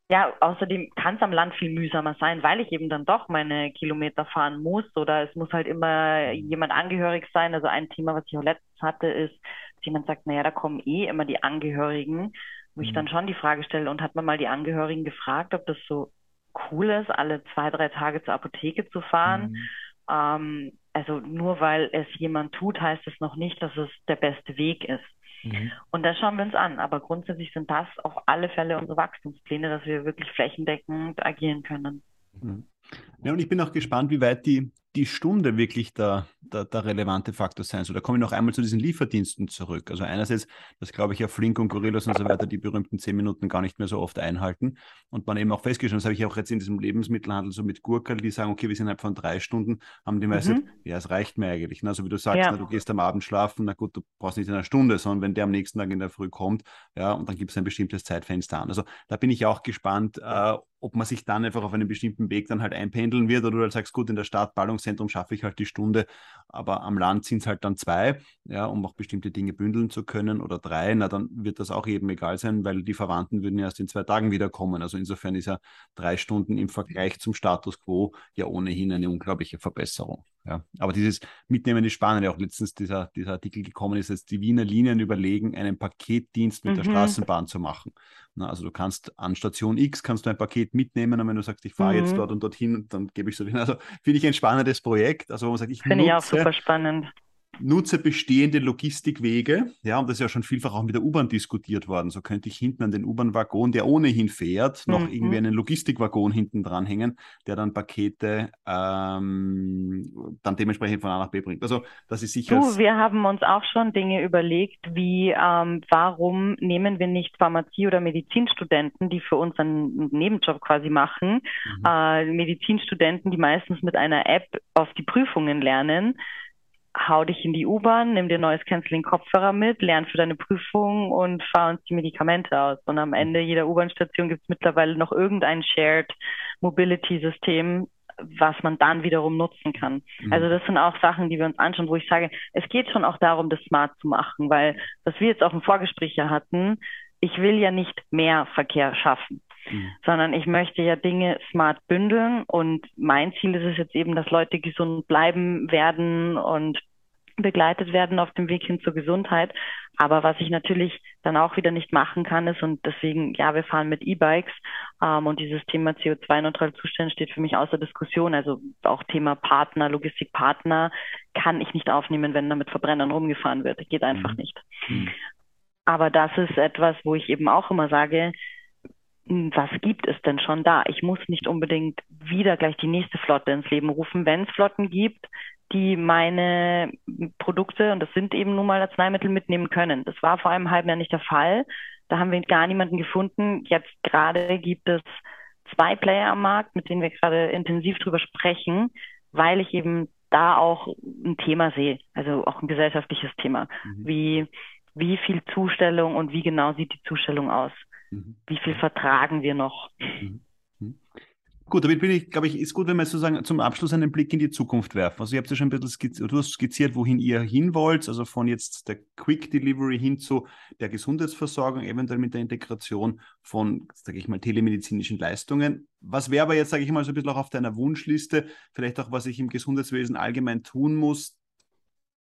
[SPEAKER 2] ja, außerdem kann es am Land viel mühsamer sein, weil ich eben dann doch meine Kilometer fahren muss oder es muss halt immer jemand angehörig sein. Also ein Thema, was ich auch letztens hatte, ist, dass jemand sagt, naja, da kommen eh immer die Angehörigen wo ich dann mhm. schon die Frage stelle, und hat man mal die Angehörigen gefragt, ob das so cool ist, alle zwei, drei Tage zur Apotheke zu fahren. Mhm. Ähm, also nur weil es jemand tut, heißt es noch nicht, dass es der beste Weg ist. Mhm. Und das schauen wir uns an. Aber grundsätzlich sind das auf alle Fälle unsere Wachstumspläne, dass wir wirklich flächendeckend agieren können.
[SPEAKER 1] Mhm. Ja, und ich bin auch gespannt, wie weit die, die Stunde wirklich der, der, der, relevante Faktor sein soll. Da komme ich noch einmal zu diesen Lieferdiensten zurück. Also einerseits, das glaube ich ja Flink und Gorillas und so weiter, die berühmten zehn Minuten gar nicht mehr so oft einhalten. Und man eben auch festgestellt, das habe ich auch jetzt in diesem Lebensmittelhandel so mit Gurkel, die sagen, okay, wir sind innerhalb von drei Stunden, haben die meisten, mhm. ja, es reicht mir eigentlich. Also wie du sagst, ja. na, du gehst am Abend schlafen, na gut, du brauchst nicht in einer Stunde, sondern wenn der am nächsten Tag in der Früh kommt, ja, und dann gibt es ein bestimmtes Zeitfenster an. Also da bin ich auch gespannt, äh, ob man sich dann einfach auf einen bestimmten Weg dann halt einpendeln wird oder du halt sagst, gut, in der Stadt, Ballungszentrum schaffe ich halt die Stunde, aber am Land sind es halt dann zwei, ja, um auch bestimmte Dinge bündeln zu können oder drei, na dann wird das auch eben egal sein, weil die Verwandten würden erst in zwei Tagen wiederkommen. Also insofern ist ja drei Stunden im Vergleich zum Status quo ja ohnehin eine unglaubliche Verbesserung. Ja. Aber dieses Mitnehmen ist spannend. Auch letztens dieser, dieser Artikel gekommen ist, dass die Wiener Linien überlegen, einen Paketdienst mit mhm. der Straßenbahn zu machen. Na, also du kannst an Station X kannst du ein Paket mitnehmen und wenn du sagst, ich fahre mhm. jetzt dort und dorthin, dann gebe ich so hin. Also finde ich ein spannendes Projekt. Also wo man sagt, ich
[SPEAKER 2] finde ich auch super spannend
[SPEAKER 1] nutze bestehende Logistikwege. Ja, und das ist ja schon vielfach auch mit der U-Bahn diskutiert worden. So könnte ich hinten an den U-Bahn-Waggon, der ohnehin fährt, noch mhm. irgendwie einen Logistikwaggon hinten dranhängen, der dann Pakete ähm, dann dementsprechend von A nach B bringt. Also das ist sicher.
[SPEAKER 2] Du, wir haben uns auch schon Dinge überlegt, wie ähm, warum nehmen wir nicht Pharmazie- oder Medizinstudenten, die für uns einen Nebenjob quasi machen, mhm. äh, Medizinstudenten, die meistens mit einer App auf die Prüfungen lernen hau dich in die U-Bahn, nimm dir neues Canceling-Kopfhörer mit, lern für deine Prüfung und fahr uns die Medikamente aus. Und am Ende jeder U-Bahn-Station gibt es mittlerweile noch irgendein Shared Mobility-System, was man dann wiederum nutzen kann. Mhm. Also das sind auch Sachen, die wir uns anschauen, wo ich sage, es geht schon auch darum, das smart zu machen, weil was wir jetzt auch im Vorgespräch ja hatten, ich will ja nicht mehr Verkehr schaffen. Mhm. sondern ich möchte ja Dinge smart bündeln und mein Ziel ist es jetzt eben, dass Leute gesund bleiben werden und begleitet werden auf dem Weg hin zur Gesundheit. Aber was ich natürlich dann auch wieder nicht machen kann, ist, und deswegen, ja, wir fahren mit E-Bikes ähm, und dieses Thema CO2-neutral Zustand steht für mich außer Diskussion. Also auch Thema Partner, Logistikpartner kann ich nicht aufnehmen, wenn da mit Verbrennern rumgefahren wird. Geht einfach mhm. nicht. Mhm. Aber das ist etwas, wo ich eben auch immer sage, was gibt es denn schon da? Ich muss nicht unbedingt wieder gleich die nächste Flotte ins Leben rufen. Wenn es Flotten gibt, die meine Produkte, und das sind eben nun mal Arzneimittel, mitnehmen können. Das war vor einem halben Jahr nicht der Fall. Da haben wir gar niemanden gefunden. Jetzt gerade gibt es zwei Player am Markt, mit denen wir gerade intensiv drüber sprechen, weil ich eben da auch ein Thema sehe, also auch ein gesellschaftliches Thema. Mhm. Wie, wie viel Zustellung und wie genau sieht die Zustellung aus? Mhm. Wie viel vertragen wir noch? Mhm.
[SPEAKER 1] mhm. Gut, damit bin ich, glaube ich, ist gut, wenn wir sozusagen zum Abschluss einen Blick in die Zukunft werfen. Also ihr habt ja schon ein bisschen skizziert, du hast skizziert, wohin ihr hin wollt, also von jetzt der Quick Delivery hin zu der Gesundheitsversorgung, eventuell mit der Integration von, sage ich mal, telemedizinischen Leistungen. Was wäre aber jetzt, sage ich mal, so ein bisschen auch auf deiner Wunschliste, vielleicht auch, was ich im Gesundheitswesen allgemein tun muss,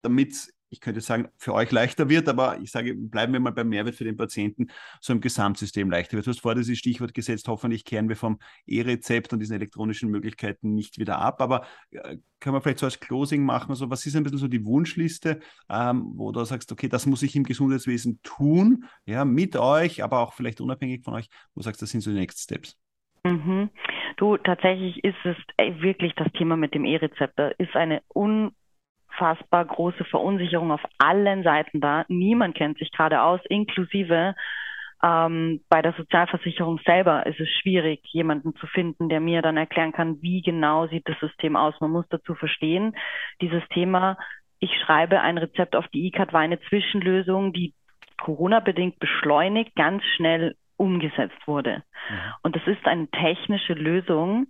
[SPEAKER 1] damit ich könnte sagen, für euch leichter wird, aber ich sage, bleiben wir mal beim Mehrwert für den Patienten, so im Gesamtsystem leichter wird. Du hast vorher dieses Stichwort gesetzt, hoffentlich kehren wir vom E-Rezept und diesen elektronischen Möglichkeiten nicht wieder ab, aber äh, können wir vielleicht so als Closing machen, also was ist ein bisschen so die Wunschliste, ähm, wo du sagst, okay, das muss ich im Gesundheitswesen tun, ja, mit euch, aber auch vielleicht unabhängig von euch, wo du sagst, das sind so die Next Steps.
[SPEAKER 2] Mhm. Du, tatsächlich ist es ey, wirklich das Thema mit dem E-Rezept. Da ist eine un unfassbar große Verunsicherung auf allen Seiten da. Niemand kennt sich gerade aus, inklusive ähm, bei der Sozialversicherung selber ist es schwierig, jemanden zu finden, der mir dann erklären kann, wie genau sieht das System aus. Man muss dazu verstehen, dieses Thema, ich schreibe ein Rezept auf die E-Card war eine Zwischenlösung, die Corona-bedingt beschleunigt, ganz schnell umgesetzt wurde. Mhm. Und das ist eine technische Lösung,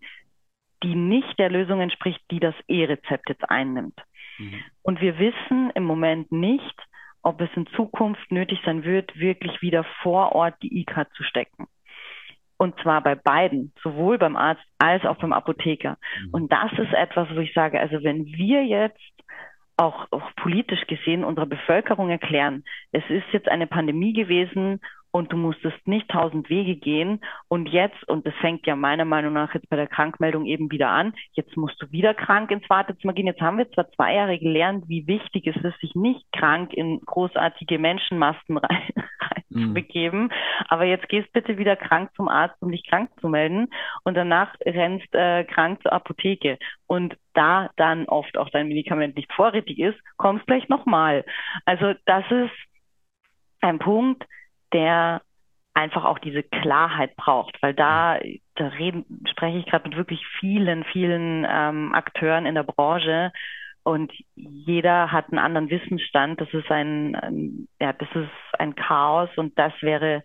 [SPEAKER 2] die nicht der Lösung entspricht, die das E-Rezept jetzt einnimmt. Mhm. Und wir wissen im Moment nicht, ob es in Zukunft nötig sein wird, wirklich wieder vor Ort die E-Card zu stecken. Und zwar bei beiden, sowohl beim Arzt als auch beim Apotheker. Mhm. Und das ist etwas, wo ich sage, also wenn wir jetzt auch, auch politisch gesehen unserer Bevölkerung erklären, es ist jetzt eine Pandemie gewesen und du musstest nicht tausend Wege gehen und jetzt, und das fängt ja meiner Meinung nach jetzt bei der Krankmeldung eben wieder an, jetzt musst du wieder krank ins Wartezimmer gehen. Jetzt haben wir zwar zwei Jahre gelernt, wie wichtig es ist, sich nicht krank in großartige Menschenmasten rein, mhm. aber jetzt gehst bitte wieder krank zum Arzt, um dich krank zu melden und danach rennst äh, krank zur Apotheke und da dann oft auch dein Medikament nicht vorrätig ist, kommst gleich nochmal. Also das ist ein Punkt, der einfach auch diese Klarheit braucht, weil da, da reden, spreche ich gerade mit wirklich vielen, vielen ähm, Akteuren in der Branche und jeder hat einen anderen Wissensstand. Das ist ein, ein, ja, das ist ein Chaos und das wäre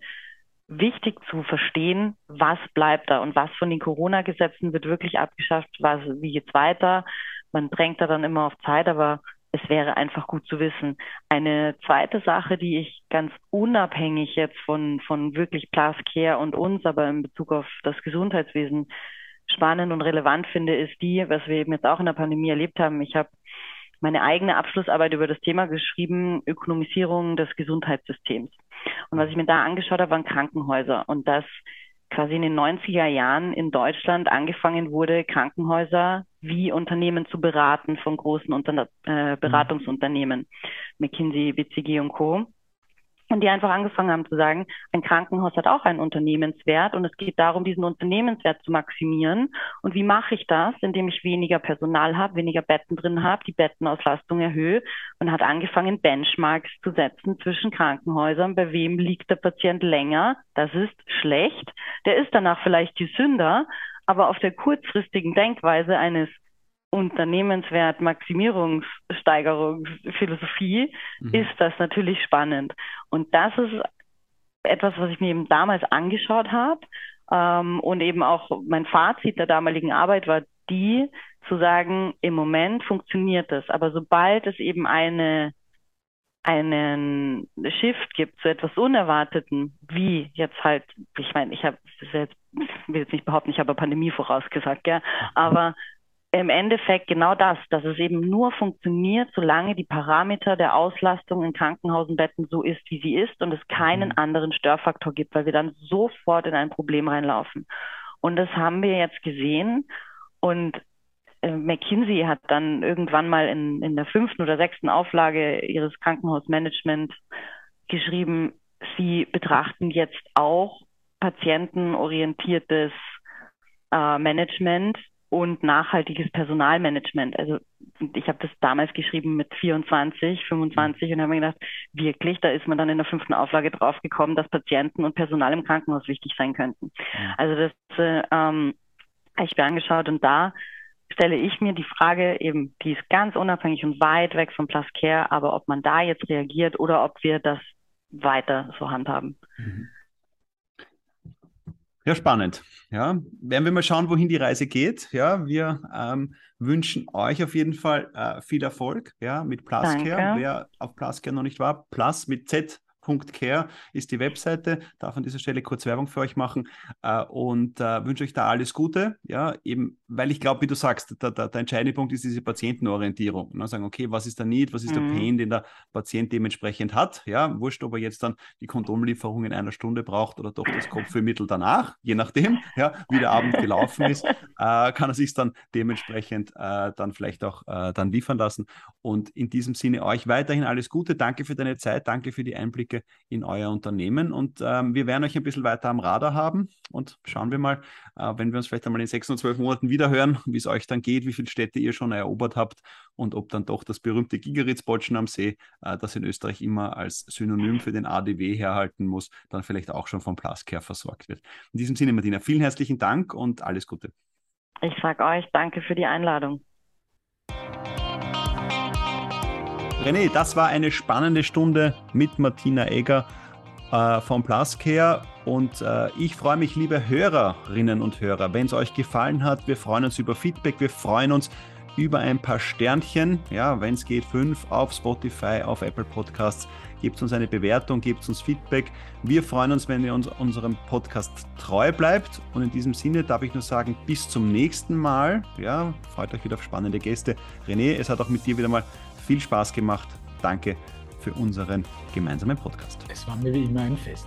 [SPEAKER 2] wichtig zu verstehen, was bleibt da und was von den Corona-Gesetzen wird wirklich abgeschafft, was, wie geht's weiter. Man drängt da dann immer auf Zeit, aber es wäre einfach gut zu wissen. Eine zweite Sache, die ich ganz unabhängig jetzt von, von wirklich Plus Care und uns, aber in Bezug auf das Gesundheitswesen spannend und relevant finde, ist die, was wir eben jetzt auch in der Pandemie erlebt haben. Ich habe meine eigene Abschlussarbeit über das Thema geschrieben, Ökonomisierung des Gesundheitssystems. Und was ich mir da angeschaut habe, waren Krankenhäuser. Und das quasi in den 90er Jahren in Deutschland angefangen wurde, Krankenhäuser wie Unternehmen zu beraten von großen Unter äh, Beratungsunternehmen, McKinsey, BCG und Co und die einfach angefangen haben zu sagen, ein Krankenhaus hat auch einen Unternehmenswert und es geht darum, diesen Unternehmenswert zu maximieren. Und wie mache ich das? Indem ich weniger Personal habe, weniger Betten drin habe, die Bettenauslastung erhöhe und hat angefangen, Benchmarks zu setzen zwischen Krankenhäusern. Bei wem liegt der Patient länger? Das ist schlecht. Der ist danach vielleicht gesünder, aber auf der kurzfristigen Denkweise eines Unternehmenswert, Maximierungssteigerungsphilosophie mhm. ist das natürlich spannend. Und das ist etwas, was ich mir eben damals angeschaut habe. Ähm, und eben auch mein Fazit der damaligen Arbeit war die, zu sagen, im Moment funktioniert das. Aber sobald es eben eine einen Shift gibt zu etwas Unerwarteten, wie jetzt halt, ich meine, ich habe jetzt, will jetzt nicht behaupten, ich habe eine Pandemie vorausgesagt, ja, aber im Endeffekt genau das, dass es eben nur funktioniert, solange die Parameter der Auslastung in Krankenhausenbetten so ist, wie sie ist und es keinen mhm. anderen Störfaktor gibt, weil wir dann sofort in ein Problem reinlaufen. Und das haben wir jetzt gesehen und äh, McKinsey hat dann irgendwann mal in, in der fünften oder sechsten Auflage ihres Krankenhausmanagement geschrieben, sie betrachten jetzt auch patientenorientiertes äh, Management und nachhaltiges Personalmanagement. Also ich habe das damals geschrieben mit 24, 25 und habe mir gedacht, wirklich, da ist man dann in der fünften Auflage draufgekommen, dass Patienten und Personal im Krankenhaus wichtig sein könnten. Also das äh, ähm, habe ich mir angeschaut und da stelle ich mir die Frage eben, die ist ganz unabhängig und weit weg von Plus Care, aber ob man da jetzt reagiert oder ob wir das weiter so handhaben. Mhm.
[SPEAKER 1] Ja, spannend. Ja, werden wir mal schauen, wohin die Reise geht. Ja, wir ähm, wünschen euch auf jeden Fall äh, viel Erfolg. Ja, mit Pluscare. Wer auf Pluscare noch nicht war, Plus mit Z Care ist die Webseite. Darf an dieser Stelle kurz Werbung für euch machen äh, und äh, wünsche euch da alles Gute. Ja, eben, weil ich glaube, wie du sagst, der, der, der, entscheidende Punkt ist diese Patientenorientierung. Ne? Sagen, okay, was ist der Need, was ist mhm. der Pain, den der Patient dementsprechend hat? Ja, wurscht, ob er jetzt dann die Kondomlieferung in einer Stunde braucht oder doch das Kopfhörmittel danach, je nachdem, ja, wie der Abend gelaufen ist, äh, kann er sich dann dementsprechend äh, dann vielleicht auch äh, dann liefern lassen. Und in diesem Sinne euch weiterhin alles Gute. Danke für deine Zeit, danke für die Einblicke in euer Unternehmen. Und ähm, wir werden euch ein bisschen weiter am Radar haben und schauen wir mal, äh, wenn wir uns vielleicht einmal in sechs und zwölf Monaten wieder hören, wie es euch dann geht, wie viele Städte ihr schon erobert habt und ob dann doch das berühmte Gigeritz-Bolschen am See, äh, das in Österreich immer als Synonym für den ADW herhalten muss, dann vielleicht auch schon vom Pluscare versorgt wird. In diesem Sinne, Martina, vielen herzlichen Dank und alles Gute.
[SPEAKER 2] Ich sage euch danke für die Einladung.
[SPEAKER 1] René, das war eine spannende Stunde mit Martina Egger äh, von Pluscare. Und äh, ich freue mich, liebe Hörerinnen und Hörer, wenn es euch gefallen hat. Wir freuen uns über Feedback, wir freuen uns über ein paar Sternchen. Ja, wenn es geht, fünf auf Spotify, auf Apple Podcasts. Gebt uns eine Bewertung, gebt uns Feedback. Wir freuen uns, wenn ihr uns unserem Podcast treu bleibt. Und in diesem Sinne darf ich nur sagen, bis zum nächsten Mal. Ja, freut euch wieder auf spannende Gäste. René, es hat auch mit dir wieder mal viel Spaß gemacht. Danke für unseren gemeinsamen Podcast.
[SPEAKER 3] Es war mir wie immer ein Fest.